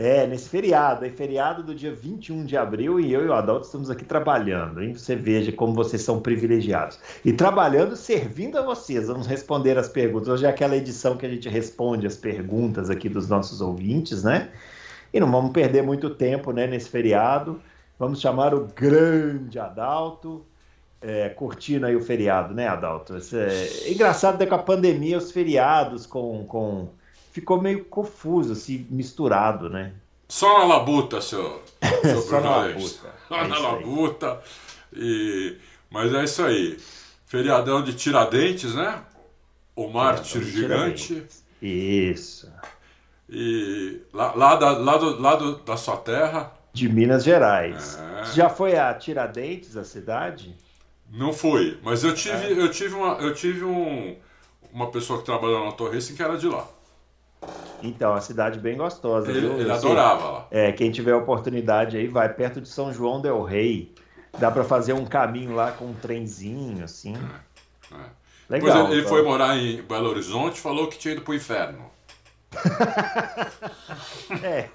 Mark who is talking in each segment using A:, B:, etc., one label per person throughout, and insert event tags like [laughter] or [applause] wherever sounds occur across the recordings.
A: É, nesse feriado, é feriado do dia 21 de abril e eu e o Adalto estamos aqui trabalhando, hein? Você veja como vocês são privilegiados. E trabalhando, servindo a vocês. Vamos responder as perguntas. Hoje é aquela edição que a gente responde as perguntas aqui dos nossos ouvintes, né? E não vamos perder muito tempo né, nesse feriado. Vamos chamar o grande Adalto, é, curtindo aí o feriado, né, Adalto? É... Engraçado né, com a pandemia, os feriados com, com ficou meio confuso, assim, misturado, né?
B: Só na labuta, seu, [laughs] seu
A: Só na labuta.
B: Só
A: É
B: na labuta. E... Mas é isso aí. Feriadão de Tiradentes, né? O mártir gigante.
A: Isso.
B: E lá, lá, da, lá, do, lá do- da sua terra,
A: De Minas Gerais.
B: É.
A: Já foi a Tiradentes, a cidade?
B: não fui. Mas eu tive,
A: É.
B: eu tive, uma, eu tive um, uma pessoa que trabalhou na Torre que era de lá.
A: Então, a cidade bem gostosa.
B: Ele,
A: viu?
B: ele adorava lá.
A: É, quem tiver oportunidade aí, vai perto de São João del Rei. Dá pra fazer um caminho lá com um trenzinho, assim.
B: É.
A: Legal.
B: Depois ele,
A: então.
B: foi morar em Belo Horizonte e falou que tinha ido pro inferno. [laughs]
A: É,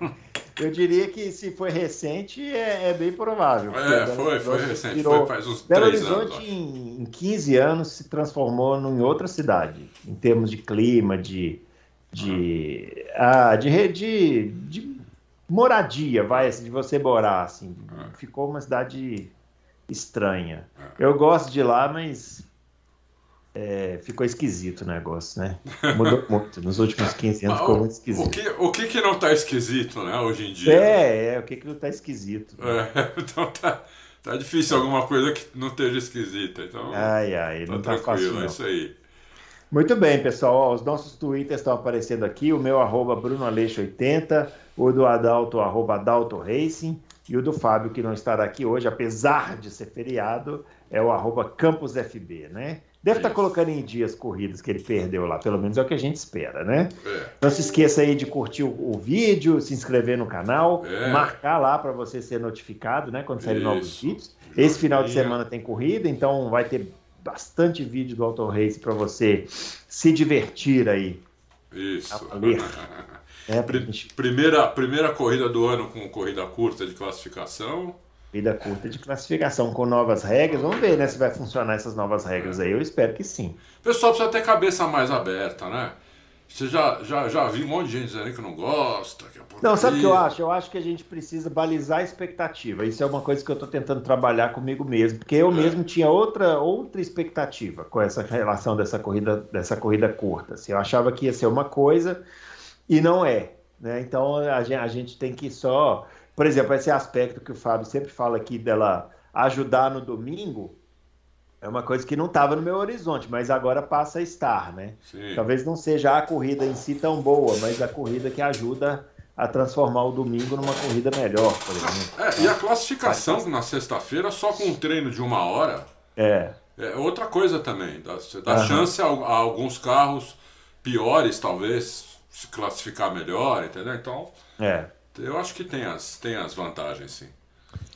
A: eu diria que se foi recente, é, é bem provável.
B: É, foi, foi recente.
A: virou-
B: Foi faz uns
A: Belo
B: três anos.
A: Horizonte,
B: acho.
A: em, em 15 anos, se transformou em outra cidade, em termos de clima, de. De. Ah, de, de, de moradia, vai, assim, de você morar, assim.
B: É.
A: Ficou uma cidade estranha. Eu gosto de lá, mas. é, ficou esquisito o negócio, né? Mudou [laughs] muito. Nos últimos 15 anos ficou muito esquisito.
B: O que, o que que não tá esquisito, né, hoje em dia?
A: É, é, o que que não tá esquisito?
B: É, [laughs] então tá, tá difícil alguma coisa que não esteja esquisita. Então,
A: Ai, ai,
B: tá
A: não tá fácil
B: tranquilo, é isso aí.
A: Muito bem, pessoal. Ó, os nossos twitters estão aparecendo aqui. O meu arroba BrunoAleixo80, o do Adalto, arroba Adalto Racing, e o do Fábio, que não estará aqui hoje, apesar de ser feriado, é o arroba CampusFB, né? Deve estar
B: Isso.
A: colocando em dias corridas que ele perdeu lá, pelo menos é o que a gente espera, né?
B: É.
A: Não se esqueça aí de curtir o, o vídeo, se inscrever no canal,
B: É.
A: marcar lá para você ser notificado, né? Quando saírem novos vídeos. Esse final de semana tem corrida, então vai ter bastante vídeo do Auto Race para você se divertir aí.
B: Isso. [laughs] Pri-
A: gente
B: Primeira, primeira corrida do ano com corrida curta de classificação.
A: vida curta de classificação com novas regras. Vamos ver, né, se vai funcionar essas novas regras aí. Eu espero que sim.
B: O pessoal precisa ter cabeça mais aberta, né? Você já, já, já viu um monte de gente dizendo que não gosta, que é
A: Não, sabe o que eu
B: porcaria.
A: acho? Eu acho que a gente precisa balizar a expectativa. Isso é uma coisa que eu estou tentando trabalhar comigo mesmo, porque eu
B: É.
A: mesmo tinha outra, outra expectativa com essa relação dessa corrida, dessa corrida curta. Assim, eu achava que ia ser uma coisa e não é. Né? Então a gente, a gente tem que só. Por exemplo, esse aspecto que o Fábio sempre fala aqui dela ajudar no domingo é uma coisa que não estava no meu horizonte, mas agora passa a estar, né?
B: Sim.
A: Talvez não seja a corrida em si tão boa, mas a corrida que ajuda a transformar o domingo numa corrida melhor, por exemplo.
B: É, e a classificação na sexta-feira só com um treino de uma hora
A: É,
B: é outra coisa também. Dá, dá chance a, a alguns carros piores, talvez, se classificar melhor, entendeu? Então,
A: é.
B: eu acho que tem as, tem as vantagens, sim.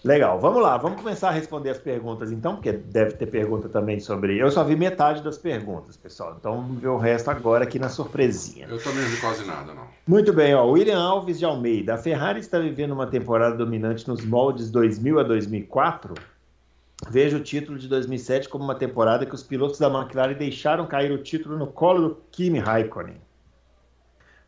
A: Legal, vamos lá, vamos começar a responder as perguntas então, porque deve ter pergunta também sobre. Eu só vi metade das perguntas, pessoal, então vamos ver o resto agora aqui na surpresinha.
B: Eu também não vi quase nada, não.
A: Muito bem, ó. William Alves de Almeida. A Ferrari está vivendo uma temporada dominante nos moldes 2000 a 2004. Vejo o título de 2007 como uma temporada que os pilotos da McLaren deixaram cair o título no colo do Kimi Raikkonen.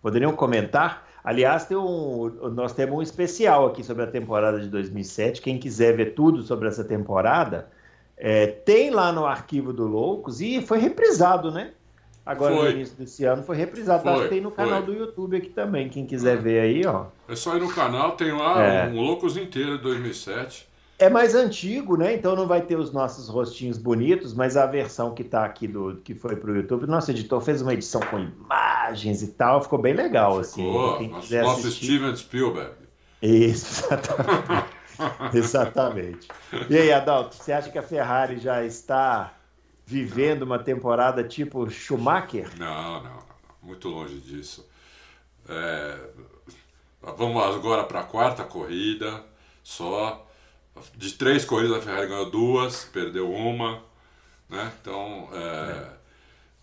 A: Poderiam comentar? Aliás, tem um- nós temos um especial aqui sobre a temporada de 2007. Quem quiser ver tudo sobre essa temporada, é, tem lá no arquivo do Loucos e foi reprisado, né? Agora
B: Foi.
A: no início desse ano foi reprisado.
B: Foi,
A: Acho que tem no canal
B: foi.
A: do YouTube aqui também. Quem quiser ver aí, ó.
B: É só ir no canal, tem lá
A: É.
B: um Loucos inteiro de 2007.
A: É mais antigo, né? Então não vai ter os nossos rostinhos bonitos, mas a versão que tá aqui do que foi pro YouTube, nosso editor fez uma edição com imagens e tal, ficou bem legal assim.
B: Ficou.
A: Quem
B: Nosso,
A: assistir,
B: Steven Spielberg.
A: Isso, exatamente. [laughs] exatamente. E aí, Adalto, você acha que a Ferrari já está vivendo uma temporada tipo Schumacher?
B: Não, não, não. muito longe disso. É, vamos agora para a quarta corrida só. De três corridas a Ferrari ganhou duas, perdeu uma. Né? Então, é,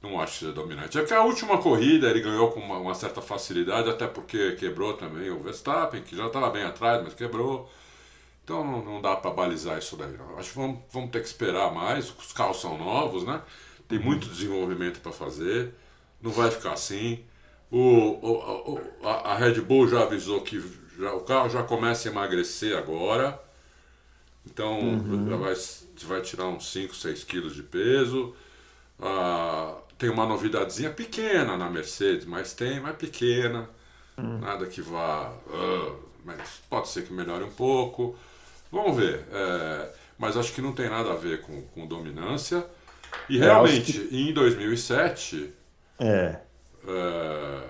B: não acho seja dominante. É que a última corrida ele ganhou com uma, uma, certa facilidade, até porque quebrou também o Verstappen, que já estava bem atrás, mas quebrou. Então não, não dá para balizar isso daí. Não. Acho que vamos, vamos ter que esperar mais. Os carros são novos, né? Tem muito desenvolvimento para fazer. Não vai ficar assim. O, o, o, a, Red Bull já avisou que já, o carro já começa a emagrecer agora. Então uhum. já vai, vai tirar uns 5, 6 quilos de peso. Ah, tem uma novidadezinha pequena na Mercedes, mas tem, mas pequena. Uhum. Nada que vá. Uh, mas pode ser que melhore um pouco. Vamos ver. É, mas acho que não tem nada a ver com, com dominância. E é, realmente, que... em 2007,
A: é.
B: É,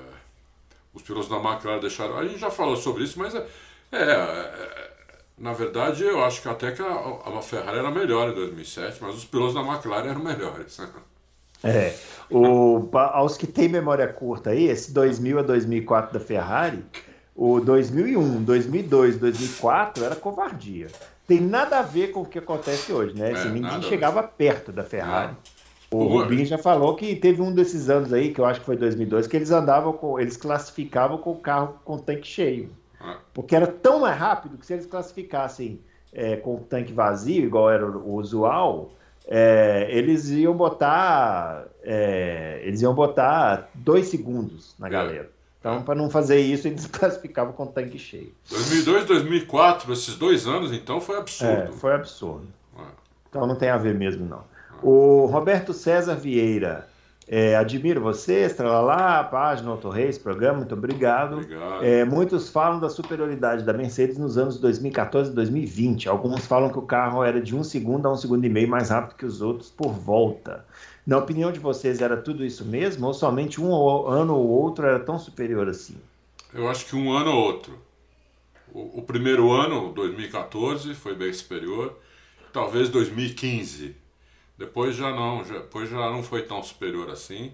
B: os pilotos da McLaren deixaram. A gente já falou sobre isso, mas é, é, é na verdade eu acho que até que a, a, Ferrari era melhor em 2007, mas os pilotos da McLaren eram melhores. [laughs]
A: É, o, aos que têm memória curta aí, esse 2000 a 2004 da Ferrari, o 2001, 2002, 2004 era covardia. Tem nada a ver com o que acontece hoje, né? É, ninguém chegava perto da Ferrari. O Rubinho já falou que teve um desses anos aí, que eu acho que foi 2002, que eles andavam com, eles classificavam com o carro com o tanque cheio. Porque era tão mais rápido que se eles classificassem é, com o tanque vazio, igual era o usual, é, eles iam botar é, eles iam botar dois segundos na é. galera. Então, para não fazer isso, eles [laughs] classificavam com o tanque cheio.
B: 2002, 2004, esses dois anos, então, foi absurdo. É,
A: foi absurdo. É. Então, não tem a ver mesmo, não. O Roberto César Vieira. É, admiro você, lá, página Auto Reis, programa, muito obrigado.
B: obrigado.
A: É, muitos falam da superioridade da Mercedes nos anos 2014 e 2020. Alguns falam que o carro era de um segundo a um segundo e meio mais rápido que os outros por volta. Na opinião de vocês, era tudo isso mesmo? Ou somente um ano ou outro era tão superior assim?
B: Eu acho que um ano ou outro. O, o primeiro ano, 2014, foi bem superior. Talvez 2015. Depois já não, já, depois já não foi tão superior assim.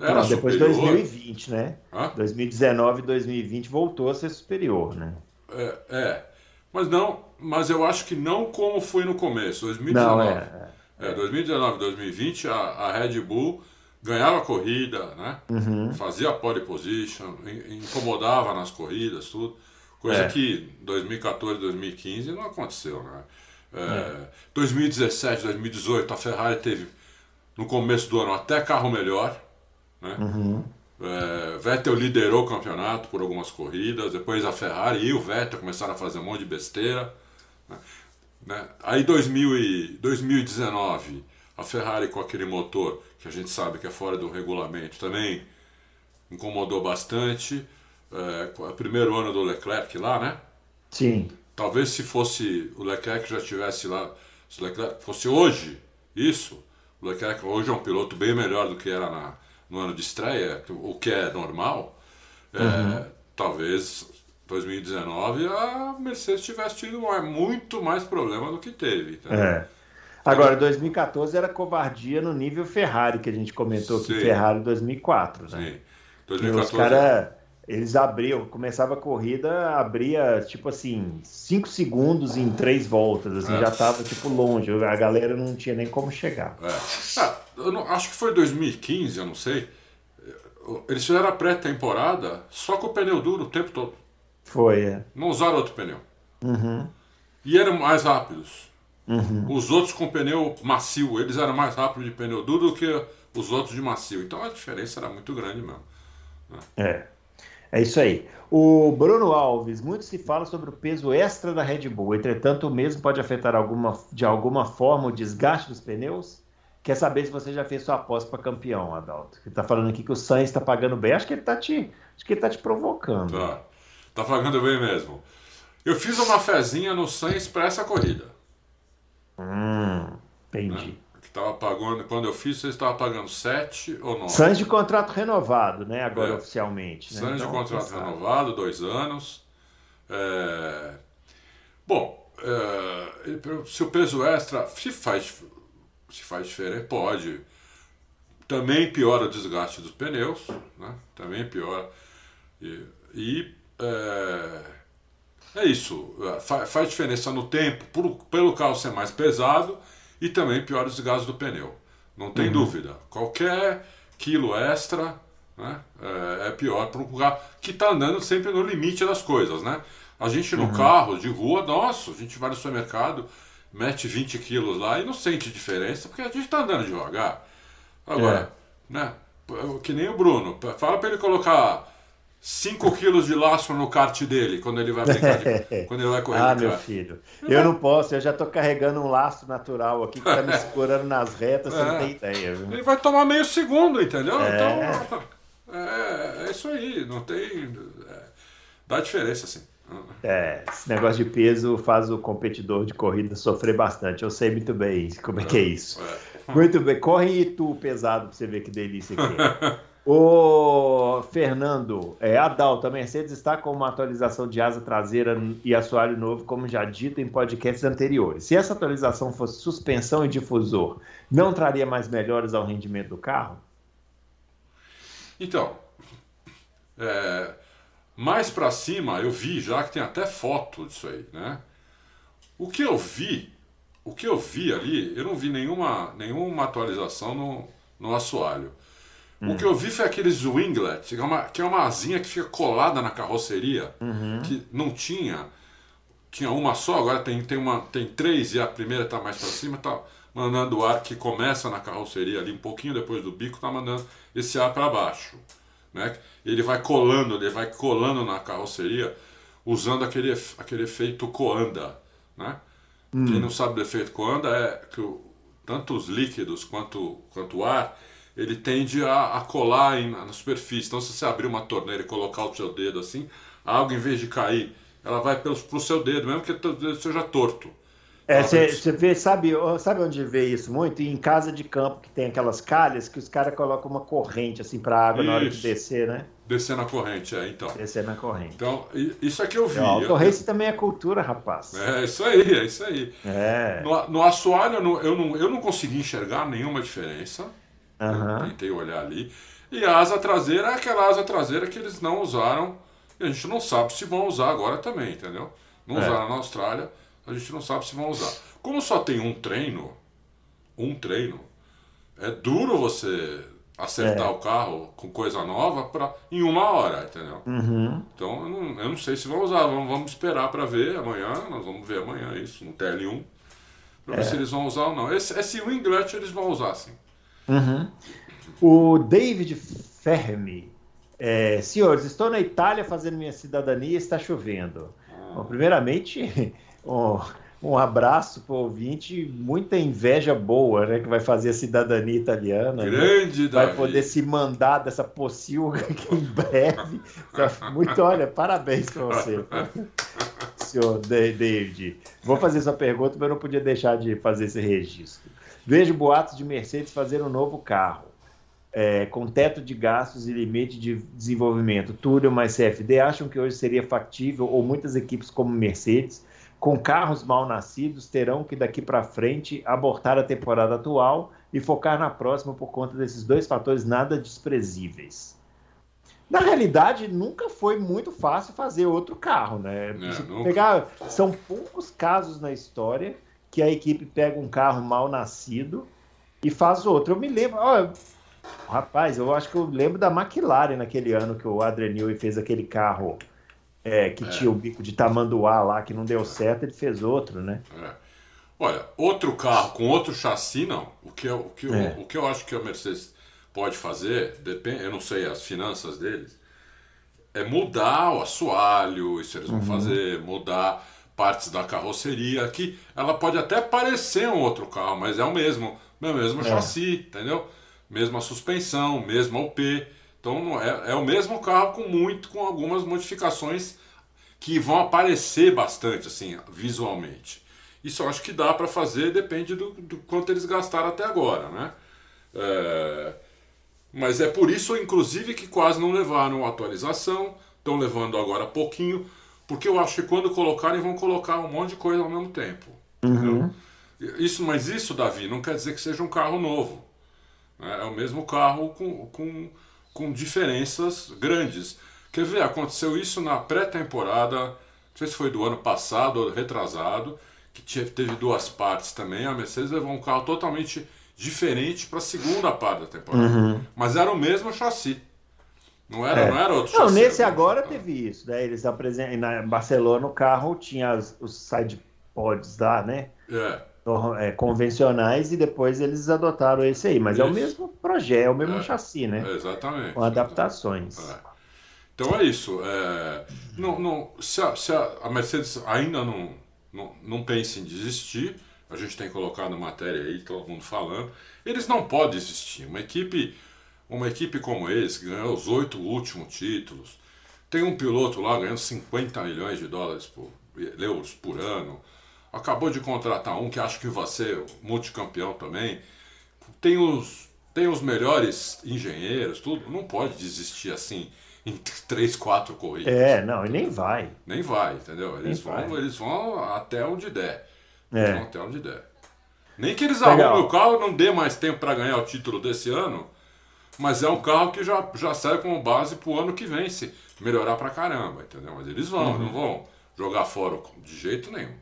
A: Era não, depois de 2020, né? Hã? 2019 e 2020 voltou a ser superior, né?
B: É, é, mas não, mas eu acho que não como foi no começo, 2019. Não, é, é, 2019, 2020, a, a Red Bull ganhava corrida, né?
A: Uhum.
B: Fazia pole position, incomodava nas corridas, tudo. Coisa é. que 2014, 2015 não aconteceu, né? É, é. 2017, 2018, a Ferrari teve no começo do ano até carro melhor, né?
A: Uhum.
B: É, Vettel liderou o campeonato por algumas corridas, depois a Ferrari e o Vettel começaram a fazer um monte de besteira. Né? Né? Aí 2000 e 2019, a Ferrari com aquele motor que a gente sabe que é fora do regulamento também incomodou bastante. É, o primeiro ano do Leclerc lá, né?
A: Sim.
B: Talvez se fosse o Leclerc já estivesse lá, se o Leclerc fosse hoje, isso, o Leclerc hoje é um piloto bem melhor do que era na, no ano de estreia, o que é normal. É, uhum. talvez 2019 a Mercedes tivesse tido muito mais problema do que teve.
A: Tá? É. Agora, 2014 era covardia no nível Ferrari, que a gente comentou que Ferrari 2004, né? Sim. 2014... Os caras, eles abriam, começava a corrida, abria, tipo assim, 5 segundos em 3 voltas, assim, é. já tava, tipo, longe, a galera não tinha nem como chegar.
B: É. Ah, eu não, acho que foi 2015, eu não sei, eles fizeram a pré-temporada só com o pneu duro o tempo todo.
A: Foi, é.
B: Não usaram outro pneu.
A: Uhum.
B: E eram mais rápidos.
A: Uhum.
B: Os outros com pneu macio, eles eram mais rápidos de pneu duro do que os outros de macio. Então a diferença era muito grande mesmo.
A: Né? É. É isso aí. O Bruno Alves, muito se fala sobre o peso extra da Red Bull. Entretanto, o mesmo pode afetar alguma, de alguma forma o desgaste dos pneus? Quer saber se você já fez sua aposta para campeão, Adalto? Ele está falando aqui que o Sainz está pagando bem. Acho que ele está te, acho que ele tá te provocando.
B: Tá. Tá pagando bem mesmo. Eu fiz uma fezinha no Sainz para essa corrida.
A: Hum, entendi. Né?
B: Que tava pagando, quando eu fiz, você estava pagando 7 ou 9.
A: Sainz de contrato renovado, né? Agora é. oficialmente. Né?
B: Então, de contrato renovado, dois anos. É... Bom, é... se o peso extra se faz, se faz diferença, pode. Também piora o desgaste dos pneus, né? também piora. E, e é, é isso, faz, faz diferença no tempo, por, pelo carro ser mais pesado e também piora o desgaste do pneu. Não tem uhum. dúvida. Qualquer quilo extra né, é, é pior para um carro que está andando sempre no limite das coisas. Né? A gente no uhum. carro de rua, nossa, a gente vai no supermercado, mete 20 quilos lá e não sente diferença porque a gente está andando devagar. Agora, é. né, que nem o Bruno, fala para ele colocar 5 quilos de laço no kart dele quando ele vai brincar de, [laughs] quando ele vai correr
A: Ah, meu filho, eu não posso, eu já tô carregando um laço natural aqui que tá me [laughs] segurando nas retas, você não é. tem ideia. Viu?
B: Ele vai tomar meio segundo, entendeu? É. Então, é, é isso aí, não tem. É, dá diferença, assim.
A: É, esse negócio de peso faz o competidor de corrida sofrer bastante. Eu sei muito bem como é que é isso. É. Muito bem, corre tu pesado pra você ver que delícia que é. [laughs] O Fernando, é, Adalto, a Mercedes está com uma atualização de asa traseira e assoalho novo, como já dito em podcasts anteriores. Se essa atualização fosse suspensão e difusor, não traria mais melhores ao rendimento do carro?
B: Então, é, mais para cima eu vi já que tem até foto disso aí, né? O que eu vi, o que eu vi ali, eu não vi nenhuma, nenhuma atualização no, no assoalho. O que eu vi foi aqueles winglet, que é, uma, que é uma asinha que fica colada na carroceria, uhum. que não tinha. Tinha uma só, agora tem, tem, uma, tem três e a primeira está mais para cima, está mandando o ar que começa na carroceria ali, um pouquinho depois do bico, está mandando esse ar para baixo. Né? Ele vai colando, ele vai colando na carroceria usando aquele, aquele efeito coanda. Né? Hum. Quem não sabe do efeito coanda é que o, tanto os líquidos quanto, quanto o ar ele tende a, a colar em, na superfície. Então, se você abrir uma torneira e colocar o seu dedo assim, a água, em vez de cair, ela vai para o seu dedo, mesmo que o dedo seja torto.
A: É, você vê, sabe, sabe onde vê isso muito? Em casa de campo que tem aquelas calhas que os caras colocam uma corrente assim para a água isso. na hora de descer, né?
B: Descer na corrente, é, então.
A: Descer na corrente.
B: Então, isso é que eu vi.
A: O autorrace também é cultura, rapaz.
B: É, isso aí, é isso aí. É. No, no assoalho, eu eu, não, eu não consegui enxergar nenhuma diferença. Uhum. Tentei olhar ali. E a asa traseira é aquela asa traseira que eles não usaram. E a gente não sabe se vão usar agora também, entendeu? Não é. usaram na Austrália, a gente não sabe se vão usar. Como só tem um treino, um treino, é duro você acertar é. o carro com coisa nova pra, em uma hora, entendeu? Uhum. Então eu não, eu não, sei se vão usar. Vamos, vamos esperar para ver amanhã. Nós vamos ver amanhã isso no TL1 para é. ver se eles vão usar ou não. Esse, esse winglet eles vão usar sim.
A: Uhum. O David Fermi. É, senhores, estou na Itália fazendo minha cidadania e está chovendo. Bom, primeiramente, [laughs] um, um abraço para o ouvinte, muita inveja boa, né? Que vai fazer a cidadania italiana.
B: Né? Grande,
A: né? Vai poder se mandar dessa pocilga aqui em breve. Muito, olha, parabéns para você, senhor David. Vou fazer essa pergunta, mas eu não podia deixar de fazer esse registro. Vejo boatos de Mercedes fazer um novo carro, é, com teto de gastos e limite de desenvolvimento. Túlio mais CFD acham que hoje seria factível, ou muitas equipes como Mercedes, com carros mal nascidos, terão que daqui para frente abortar a temporada atual e focar na próxima por conta desses dois fatores nada desprezíveis. Na realidade, nunca foi muito fácil fazer outro carro, né? É, pegar, são poucos casos na história que a equipe pega um carro mal nascido e faz outro. Eu me lembro, ó, rapaz, eu acho que eu lembro da McLaren naquele ano que o Adrian Newey fez aquele carro é, que é. tinha o bico de tamanduá lá, que não deu certo, ele fez outro, né?
B: É. Olha, outro carro com outro chassi, não. O que, eu, o, que eu, é. o que eu acho que a Mercedes pode fazer, depende, eu não sei as finanças deles, é mudar o assoalho, isso eles vão uhum. fazer, mudar partes da carroceria que ela pode até parecer um outro carro, mas é o mesmo, é o mesmo é. chassi, entendeu? Mesma suspensão, mesma UP. Então é, é o mesmo carro com muito, com algumas modificações que vão aparecer bastante assim visualmente. Isso eu acho que dá para fazer, depende do, do, quanto eles gastaram até agora, né? É, mas é por isso, inclusive, que quase não levaram atualização, estão levando agora pouquinho porque eu acho que quando colocarem vão colocar um monte de coisa ao mesmo tempo.
A: Uhum.
B: Isso, mas isso, Davi, não quer dizer que seja um carro novo. Né? É o mesmo carro com, com, com diferenças grandes. Quer ver? Aconteceu isso na pré-temporada, não sei se foi do ano passado ou retrasado, que teve duas partes também. A Mercedes levou um carro totalmente diferente para a segunda parte da temporada. Uhum. Mas era o mesmo chassi. Não era, é. não era outro
A: Não, chassi, nesse agora teve isso. Né? Eles apresentam. Na Barcelona o carro tinha as, os side pods lá, né?
B: É.
A: É, convencionais e depois eles adotaram esse aí. Mas Isso. é o mesmo projeto, é o mesmo é. chassi, né?
B: exatamente.
A: Com adaptações.
B: É. Então é isso. É, não, não, se, a, se a, a Mercedes ainda não, não, não pensa em desistir, a gente tem colocado matéria aí, todo mundo falando, eles não podem desistir. Uma equipe, uma equipe como eles, que ganhou os oito últimos títulos, tem um piloto lá ganhando 50 milhões de dólares por, euros por ano, acabou de contratar um que acho que vai ser multicampeão também, tem os, tem os melhores engenheiros, tudo, não pode desistir assim em [laughs] três, quatro corridas.
A: É, não, e nem vai.
B: Nem vai, entendeu? Eles, vão, eles vão até onde der. É. Vão até onde der. Nem que eles Legal. arrumem o carro e não dê mais tempo para ganhar o título desse ano, mas é um carro que já, já serve como base para o ano que vem, se melhorar para caramba, entendeu? Mas eles vão, uhum. não vão jogar fora de jeito nenhum.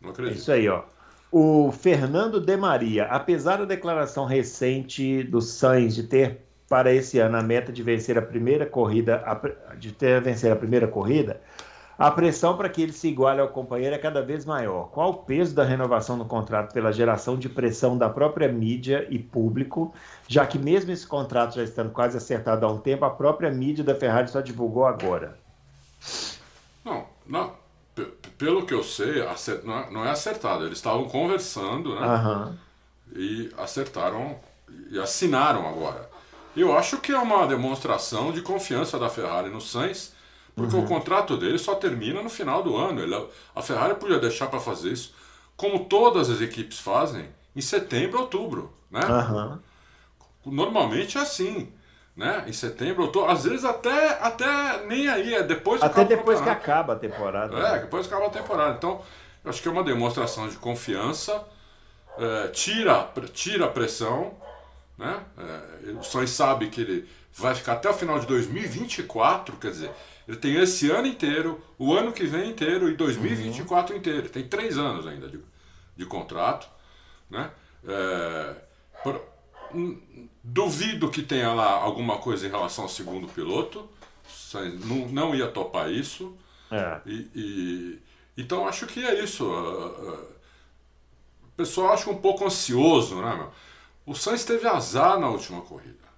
B: Não acredito.
A: Isso aí, ó. O Fernando De Maria, apesar da declaração recente do Sainz de ter para esse ano a meta de vencer a primeira corrida, de ter vencer a primeira corrida, a pressão para que ele se iguale ao companheiro é cada vez maior. Qual o peso da renovação do contrato pela geração de pressão da própria mídia e público, já que mesmo esse contrato já estando quase acertado há um tempo, a própria mídia da Ferrari só divulgou agora?
B: Não, não pelo que eu sei, não é, é acertado. Eles estavam conversando, né?
A: Uhum.
B: E acertaram e assinaram agora. Eu acho que é uma demonstração de confiança da Ferrari no Sainz, porque uhum. o contrato dele só termina no final do ano. Ele, a Ferrari podia deixar para fazer isso, como todas as equipes fazem, em setembro, outubro, né?
A: Uhum.
B: Normalmente é assim né? Em setembro, outubro, às vezes até, até nem aí, é depois
A: Até depois que acaba a temporada.
B: É, né? depois que acaba a temporada. Então, eu acho que é uma demonstração de confiança, é, tira, tira a pressão, né? É, o Sainz sabe que ele vai ficar até o final de 2024, quer dizer, ele tem esse ano inteiro, o ano que vem inteiro e 2024 uhum. inteiro. Tem três anos ainda de, de contrato, né? É, por, Duvido que tenha lá alguma coisa em relação ao segundo piloto. Não, não ia topar isso.
A: É.
B: E, e, então acho que é isso. O pessoal acha um pouco ansioso, né, meu? O Sainz teve azar na última corrida.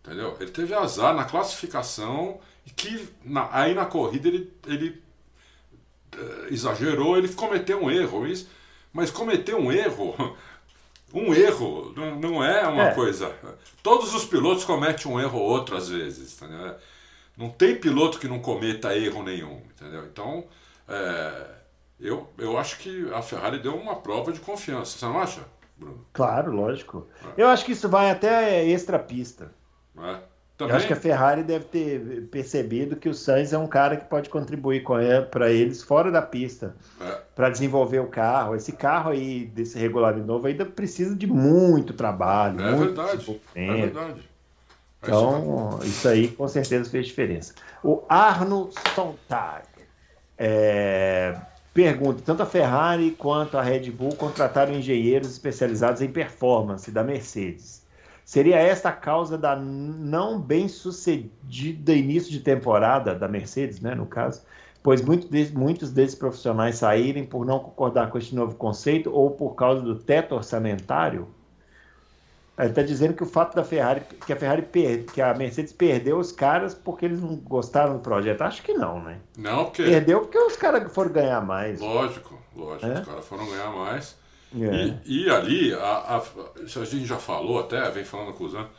B: Entendeu? Ele teve azar na classificação que na, aí na corrida ele, ele uh, exagerou, ele cometeu um erro. Mas cometeu um erro [laughs] um erro não, não é uma é. coisa. Todos os pilotos cometem um erro ou outro às vezes. Entendeu? Não tem piloto que não cometa erro nenhum. Entendeu? Então, é, eu, eu acho que a Ferrari deu uma prova de confiança. Você não acha, Bruno?
A: Claro, lógico. É. Eu acho que isso vai até extra pista.
B: É.
A: Também... Eu acho que a Ferrari deve ter percebido que o Sainz é um cara que pode contribuir para eles fora da pista,
B: é.
A: para desenvolver o carro. Esse carro aí, desse regulamento novo, ainda precisa de muito trabalho.
B: É
A: muito
B: verdade. É verdade.
A: É então, isso aí com certeza fez diferença. O Arno Sontag é, pergunta: tanto a Ferrari quanto a Red Bull contrataram engenheiros especializados em performance da Mercedes. Seria esta a causa da não bem sucedida início de temporada da Mercedes, né, no caso, pois muito de, muitos desses profissionais saírem por não concordar com este novo conceito ou por causa do teto orçamentário? Ele está dizendo que o fato da Ferrari, que a Ferrari per, que a Mercedes perdeu os caras porque eles não gostaram do projeto. Acho que não, né?
B: Não, porque.
A: Perdeu porque os caras foram ganhar mais.
B: Lógico, lógico. É? Os caras foram ganhar mais. É. E, e, ali, a, a, a gente já falou até, vem falando com os anos,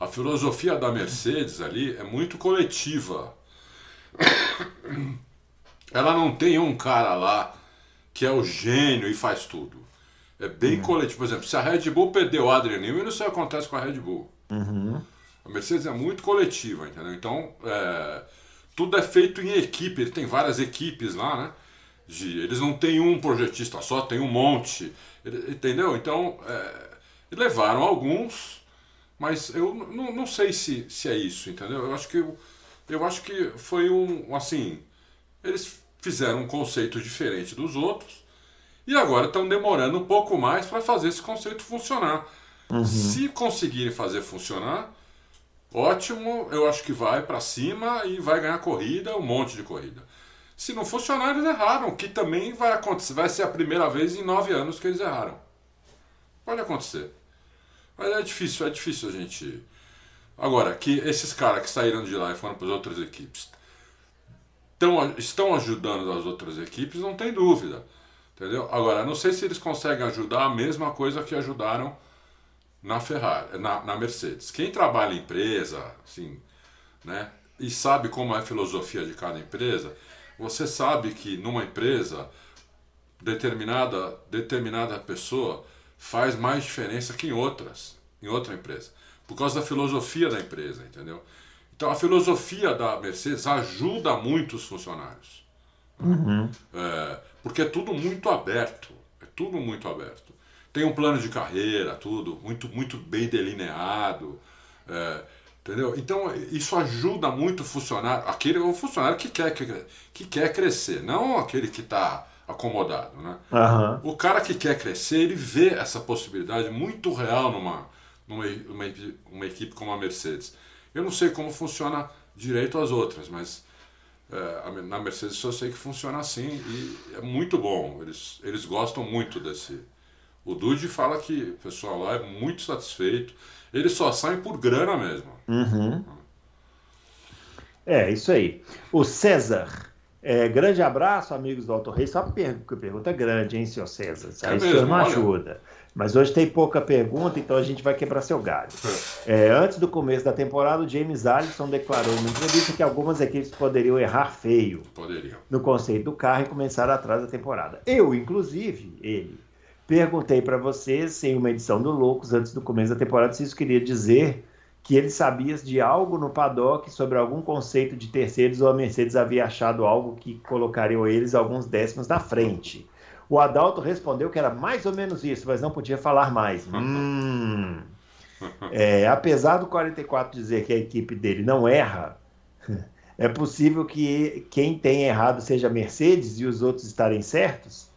B: a filosofia da Mercedes ali é muito coletiva. Ela não tem um cara lá que é o gênio e faz tudo. É bem uhum. coletivo. Por exemplo, se a Red Bull perdeu o Adrian Newey, isso acontece com a Red Bull.
A: Uhum.
B: A Mercedes é muito coletiva, entendeu? Então, é, tudo é feito em equipe, ele tem várias equipes lá, né? De, eles não têm um projetista só, tem um monte, entendeu? Então, é, levaram alguns, mas eu não, não sei se, se é isso, entendeu? Eu acho que eu, eu acho que foi um assim, eles fizeram um conceito diferente dos outros e agora estão demorando um pouco mais para fazer esse conceito funcionar. Uhum. Se conseguirem fazer funcionar, ótimo, eu acho que vai para cima e vai ganhar corrida, um monte de corrida. Se não funcionar, eles erraram, que também vai acontecer, vai ser a primeira vez em nove anos que eles erraram. Pode acontecer. Mas é difícil, é difícil a gente. Agora, que esses caras que saíram de lá e foram para as outras equipes tão, estão ajudando as outras equipes, não tem dúvida. Entendeu? Agora, não sei se eles conseguem ajudar a mesma coisa que ajudaram na Ferrari, na, na Mercedes. Quem trabalha em empresa, assim, né, e sabe como é a filosofia de cada empresa, você sabe que numa empresa determinada determinada pessoa faz mais diferença que em outras, em outra empresa, por causa da filosofia da empresa, entendeu? Então a filosofia da Mercedes ajuda muito os funcionários. Uhum. É, porque é tudo muito aberto. É tudo muito aberto. Tem um plano de carreira, tudo, muito, muito bem delineado. É, entendeu? Então isso ajuda muito o funcionário, aquele o funcionário que quer, que, que quer crescer, não aquele que está acomodado. Né? Uhum. O cara que quer crescer, ele vê essa possibilidade muito real numa, numa uma, uma equipe como a Mercedes. Eu não sei como funciona direito as outras, mas é, na Mercedes eu sei que funciona assim e é muito bom. Eles, eles gostam muito desse. O Dude fala que o pessoal lá é muito satisfeito. Eles só saem por grana mesmo.
A: Uhum. É, isso aí. O César. É, grande abraço, amigos do Auto Rei. Só per pergunta grande, hein, senhor César? É aí mesmo, não olha. ajuda. Mas hoje tem pouca pergunta, então a gente vai quebrar seu galho. [laughs] É, antes do começo da temporada, o James Allison declarou em entrevista que algumas equipes poderiam errar feio
B: poderiam.
A: no conceito do carro e começar atrás da temporada. Eu, inclusive, ele, perguntei para vocês em uma edição do Loucos, antes do começo da temporada, se isso queria dizer que ele sabia de algo no paddock sobre algum conceito de terceiros ou a Mercedes havia achado algo que colocaria eles alguns décimos na frente. O Adalto respondeu que era mais ou menos isso, mas não podia falar mais. [laughs] Hum. É, apesar do 44 dizer que a equipe dele não erra, [laughs] é possível que quem tem errado seja a Mercedes e os outros estarem certos?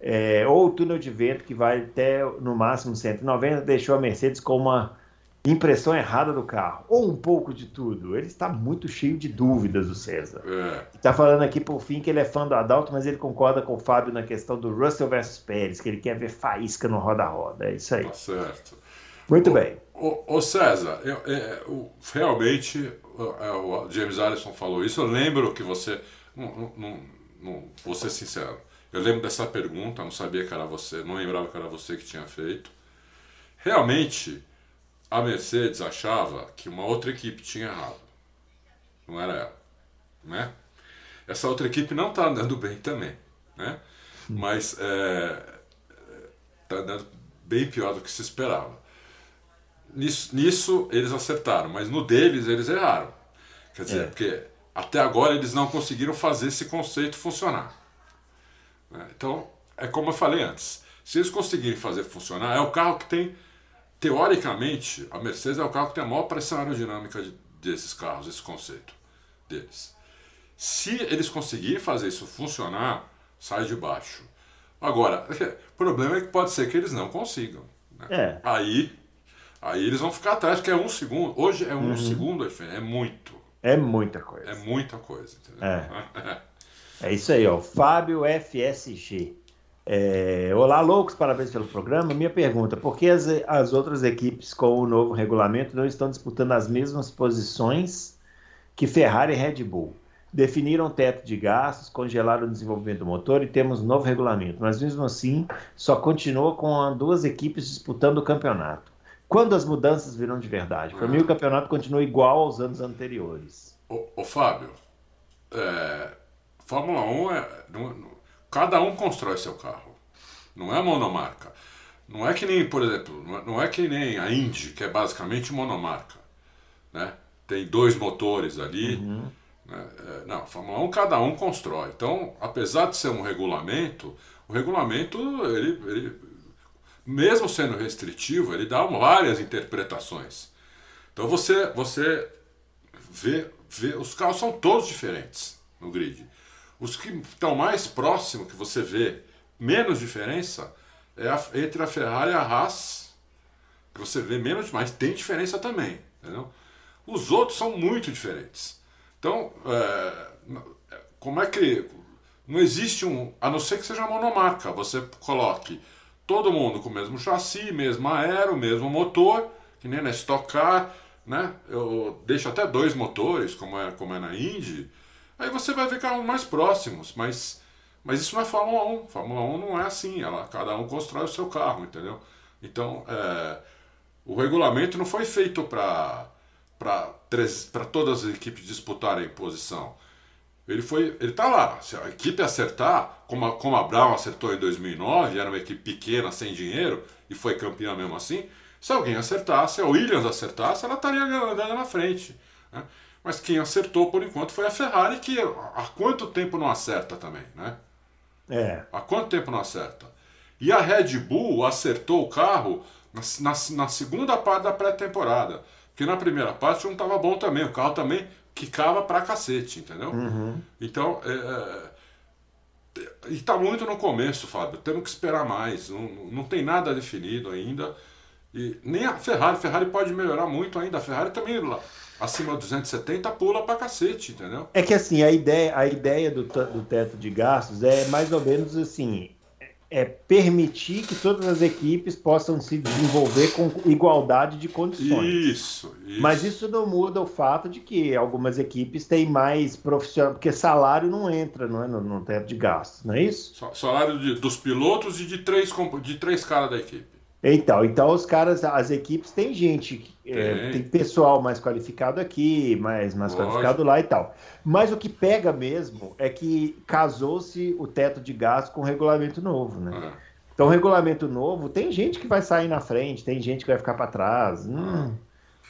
A: É, ou o túnel de vento que vai até no máximo 190 deixou a Mercedes com uma impressão errada do carro, ou um pouco de tudo. Ele está muito cheio de dúvidas, o César. É. Está falando aqui por fim que ele é fã do Adalto, mas ele concorda com o Fábio na questão do Russell versus Pérez, que ele quer ver faísca no roda-roda. É isso aí. Tá
B: certo.
A: Muito bem.
B: Ô, César, eu, eu, realmente o James Allison falou isso. Eu lembro que você. Não, não, não, vou ser sincero. Eu lembro dessa pergunta, não sabia que era você, não lembrava que era você que tinha feito. Realmente, a Mercedes achava que uma outra equipe tinha errado. Não era ela. Né? Essa outra equipe não está andando bem também. Né? Mas está é, andando bem pior do que se esperava. Nisso, nisso, eles acertaram, mas no deles eles erraram. Quer dizer, é. porque até agora eles não conseguiram fazer esse conceito funcionar. Né? Então, é como eu falei antes: se eles conseguirem fazer funcionar, é o carro que tem teoricamente, a Mercedes é o carro que tem a maior pressão aerodinâmica de, desses carros, esse conceito deles. Se eles conseguirem fazer isso funcionar, sai de baixo. Agora, [laughs] o problema é que pode ser que eles não consigam. Né? É. Aí, aí eles vão ficar atrás, porque é um segundo. Hoje é um uhum. segundo, é muito.
A: É muita coisa.
B: É muita coisa, entendeu?
A: É, [laughs] é isso aí, ó. Fábio FSG. É, Olá, loucos, parabéns pelo programa. Minha pergunta: por que as, as outras equipes com o novo regulamento não estão disputando as mesmas posições que Ferrari e Red Bull? Definiram teto de gastos, congelaram o desenvolvimento do motor e temos novo regulamento, mas mesmo assim só continua com duas equipes disputando o campeonato. Quando as mudanças virão de verdade? Para mim, o campeonato continua igual aos anos anteriores.
B: Ô, ô Fábio, é, Fórmula 1 é. Não, Cada um constrói seu carro. Não é monomarca. Não é que nem, por exemplo, não é, é que nem a Indy, que é basicamente monomarca. Né? Tem dois motores ali, uhum. Né? É, não, Fórmula 1 cada um constrói. Então, apesar de ser um regulamento, o regulamento, ele, ele mesmo sendo restritivo, ele dá várias interpretações. Então você, você vê, vê, os carros são todos diferentes no grid. Os que estão mais próximos, que você vê menos diferença, é a, entre a Ferrari e a Haas, que você vê menos, mas tem diferença também. Entendeu? Os outros são muito diferentes. Então, é, como é que. Não existe um. A não ser que seja monomarca, você coloque todo mundo com o mesmo chassi, mesmo aero, mesmo motor, que nem na Stock Car, né? Eu deixo até dois motores, como é, como é na Indy. Aí você vai ver carros mais próximos, mas, mas isso não é Fórmula 1. Fórmula 1 não é assim, ela, cada um constrói o seu carro, entendeu? Então, é, o regulamento não foi feito para para todas as equipes disputarem posição. Ele foi, ele tá lá. Se a equipe acertar, como a, como a Brown acertou em 2009, era uma equipe pequena, sem dinheiro, e foi campeã mesmo assim. Se alguém acertasse, a Williams acertasse, ela estaria andando na frente. Né? Mas quem acertou por enquanto foi a Ferrari, que há quanto tempo não acerta também, né?
A: É.
B: Há quanto tempo não acerta? E a Red Bull acertou o carro na, na, na segunda parte da pré-temporada. Porque na primeira parte não estava bom também. O carro também quicava pra cacete, entendeu?
A: Uhum.
B: Então, é, é, e está muito no começo, Fábio. Temos que esperar mais. Não, não tem nada definido ainda. E nem a Ferrari. A Ferrari pode melhorar muito ainda. A Ferrari também lá, acima de 270 pula pra cacete, entendeu?
A: É que assim, a ideia, a ideia do, do teto de gastos é mais ou menos assim é permitir que todas as equipes possam se desenvolver com igualdade de condições.
B: Isso, isso.
A: Mas isso não muda o fato de que algumas equipes têm mais profissional, porque salário não entra não é, no, no teto de gastos, não é isso?
B: Salário de, dos pilotos e de três, de três caras da equipe.
A: Então, então os caras, as equipes tem gente, é, tem pessoal mais qualificado aqui, mais, mais qualificado lá e tal. Mas o que pega mesmo é que casou-se o teto de gasto com o regulamento novo, né? É. Então, o regulamento novo, tem gente que vai sair na frente, tem gente que vai ficar para trás. Hum,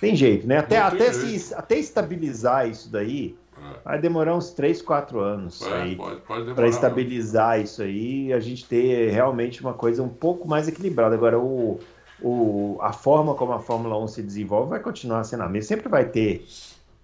A: tem jeito, né? Até, até, se, até estabilizar isso daí, Vai demorar uns 3, 4 anos
B: é,
A: para estabilizar isso aí e a gente ter realmente uma coisa um pouco mais equilibrada. Agora, o, o, a forma como a Fórmula 1 se desenvolve vai continuar sendo a mesma. Sempre vai ter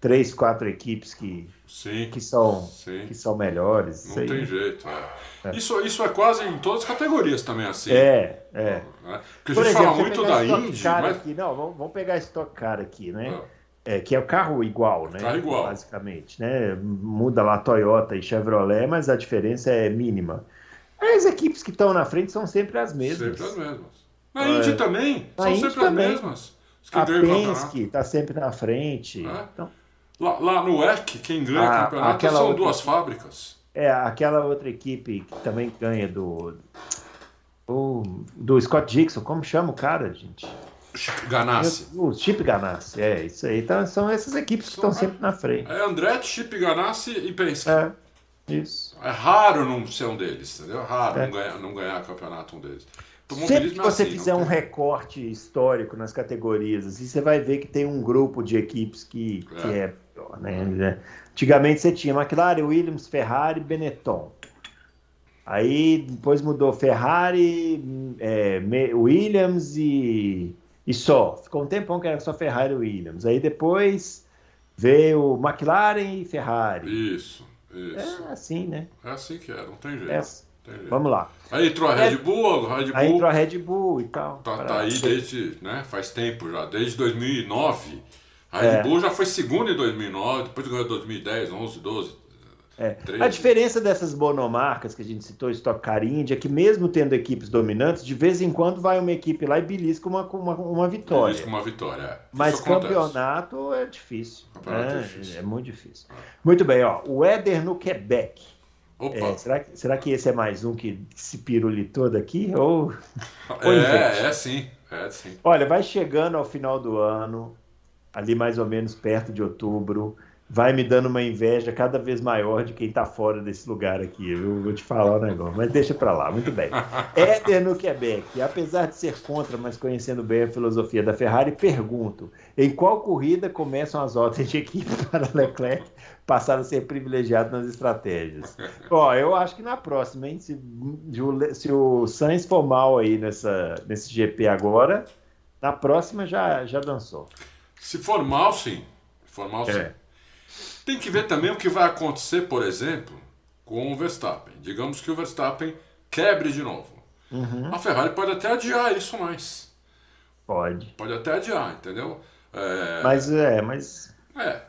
A: três, quatro equipes que,
B: sim,
A: que, são,
B: sim.
A: que são melhores.
B: Não tem jeito. É. É. Isso, isso é quase em todas as categorias também assim.
A: É, é.
B: Né? Porque a gente exemplo, fala muito da Indy. Mas...
A: Aqui, não, vamos, vamos pegar Stock Car aqui, né? É. É, que é o carro igual, né?
B: Carro igual.
A: Basicamente, né? Muda lá Toyota e Chevrolet, mas a diferença é mínima. As equipes que estão na frente são sempre as mesmas.
B: Sempre as mesmas. Na Indy é. também,
A: na
B: são
A: Indy
B: sempre
A: também.
B: as mesmas.
A: a Penske está sempre na frente.
B: É.
A: Então...
B: Lá, lá, no EC, quem ganha
A: a,
B: o campeonato são outra... duas fábricas.
A: É, aquela outra equipe que também ganha do, do, do Scott Dixon, como chama o cara, gente?
B: Ganassi.
A: O Chip Ganassi, é isso aí. Então são essas equipes que estão sempre na frente.
B: É Andretti, Chip Ganassi e Penske.
A: É, isso.
B: É raro não ser um deles, entendeu? É raro é. não, ganhar, não ganhar campeonato um deles.
A: Sempre que você assim, fizer um recorte histórico nas categorias, assim, você vai ver que tem um grupo de equipes que é, que é né? Antigamente você tinha McLaren, Williams, Ferrari, Benetton. Aí depois mudou Ferrari, é, Williams e e só. Ficou um tempão que era só Ferrari e Williams. Aí depois veio McLaren e Ferrari.
B: Isso, isso.
A: É assim, né?
B: É assim que é, não tem jeito.
A: É, tem jeito. Vamos lá.
B: Aí entrou a Red Bull, a Red Bull.
A: Aí entrou a Red Bull e tal.
B: Tá, tá aí desde, né, faz tempo já, desde 2009. A Red é. Bull já foi segunda em 2009, depois ganhou 2010, 11, 12.
A: É. A diferença dessas monomarcas que a gente citou, Stock Car Indy, é que mesmo tendo equipes dominantes, de vez em quando vai uma equipe lá e belisca uma, uma, uma vitória.
B: Belisca uma vitória, é.
A: Mas campeonato é difícil. Campeonato é, é, difícil. é muito difícil. Muito bem, ó. O Éder no Quebec. É, será, que, será que esse é mais um que se pirulitou daqui? [laughs] Ou...
B: é, é sim. É sim.
A: Olha, vai chegando ao final do ano, ali mais ou menos perto de outubro vai me dando uma inveja cada vez maior de quem está fora desse lugar aqui. Eu vou te falar o negócio, mas deixa para lá, muito bem. [laughs] Éder no Quebec, apesar de ser contra, mas conhecendo bem a filosofia da Ferrari, pergunto: em qual corrida começam as ordens de equipe [laughs] para Leclerc passar a ser privilegiado nas estratégias? [laughs] Ó, eu acho que na próxima, hein? Se, se o Sainz for mal aí nessa, nesse GP agora, na próxima já, já dançou.
B: Se for mal, sim. Se for mal, é. sim. Tem que ver também o que vai acontecer, por exemplo, com o Verstappen. Digamos que o Verstappen quebre de novo. Uhum. A Ferrari pode até adiar isso mais.
A: Pode.
B: Pode até adiar, entendeu?
A: É... Mas é, mas.
B: É.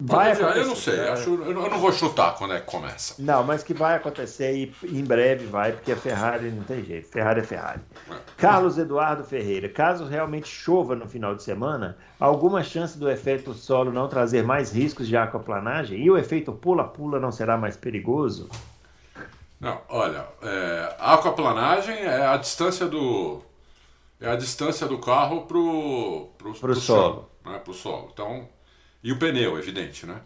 B: Vai eu não sei, é... acho, eu não vou chutar quando é que começa.
A: Não, mas que vai acontecer e em breve vai, porque a Ferrari não tem jeito. Ferrari é Ferrari. É. Carlos Eduardo Ferreira, caso realmente chova no final de semana, alguma chance do efeito solo não trazer mais riscos de aquaplanagem? E o efeito pula-pula não será mais perigoso?
B: Não, olha, é, a aquaplanagem é a distância do é a distância do carro pro pro, pro, pro solo, chão, né, pro solo. Então e o pneu, evidente, né?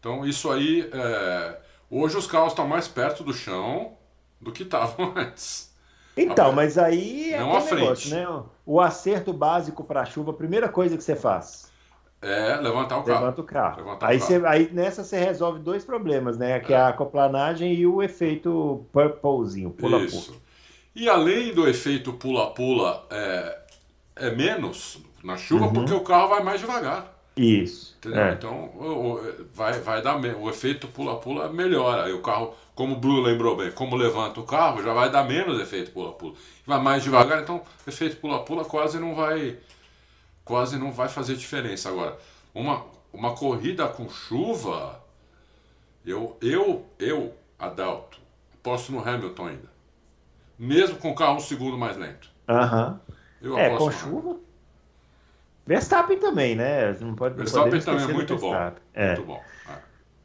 B: Então isso aí, é... hoje os carros estão mais perto do chão do que estavam [laughs] antes.
A: Então, a... mas aí é Não à frente. Negócio, né? O acerto básico para a chuva, a primeira coisa que você faz
B: é levantar o carro.
A: Levanta o carro. Levantar aí, o carro. Você, aí nessa você resolve dois problemas, né? Que é, é a aquaplanagem e o efeito purplezinho, pula-pula. Isso.
B: E além do efeito pula-pula, é, é menos na chuva uhum. porque o carro vai mais devagar.
A: Isso.
B: É. Então vai, vai dar o efeito pula-pula melhora. Aí o carro, como o Bruno lembrou bem, como levanta o carro, já vai dar menos efeito pula-pula. Vai mais devagar, então efeito pula-pula quase não vai quase não vai fazer diferença. Agora, uma, uma corrida com chuva, eu, eu, eu, Adalto, posso no Hamilton ainda. Mesmo com o carro um segundo mais lento.
A: Aham. Uhum. É, com chuva? Verstappen também, né? Não pode,
B: Verstappen também é muito bom. É. Muito bom.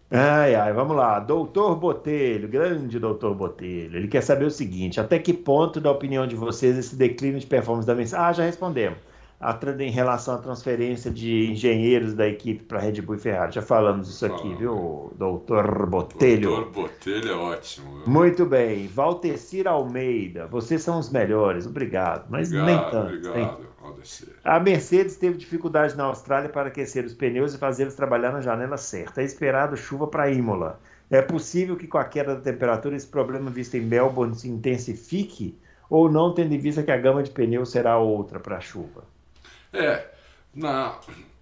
A: É. Ai, ai, vamos lá. Doutor Botelho, grande doutor Botelho. Ele quer saber o seguinte: até que ponto, da opinião de vocês, esse declínio de performance da mensagem. Ah, já respondemos em relação à transferência de engenheiros da equipe para Red Bull e Ferrari. Já falamos isso aqui, viu, doutor Botelho?
B: Doutor Botelho é ótimo.
A: Viu? Muito bem. Valtecir Almeida, vocês são os melhores, obrigado. Mas obrigado, nem tanto.
B: Obrigado, Valdecir.
A: A Mercedes teve dificuldade na Austrália para aquecer os pneus e fazê-los trabalhar na janela certa. É esperado chuva para Imola. É possível que com a queda da temperatura esse problema visto em Melbourne se intensifique ou não, tendo em vista que a gama de pneus será outra para a chuva?
B: É, na,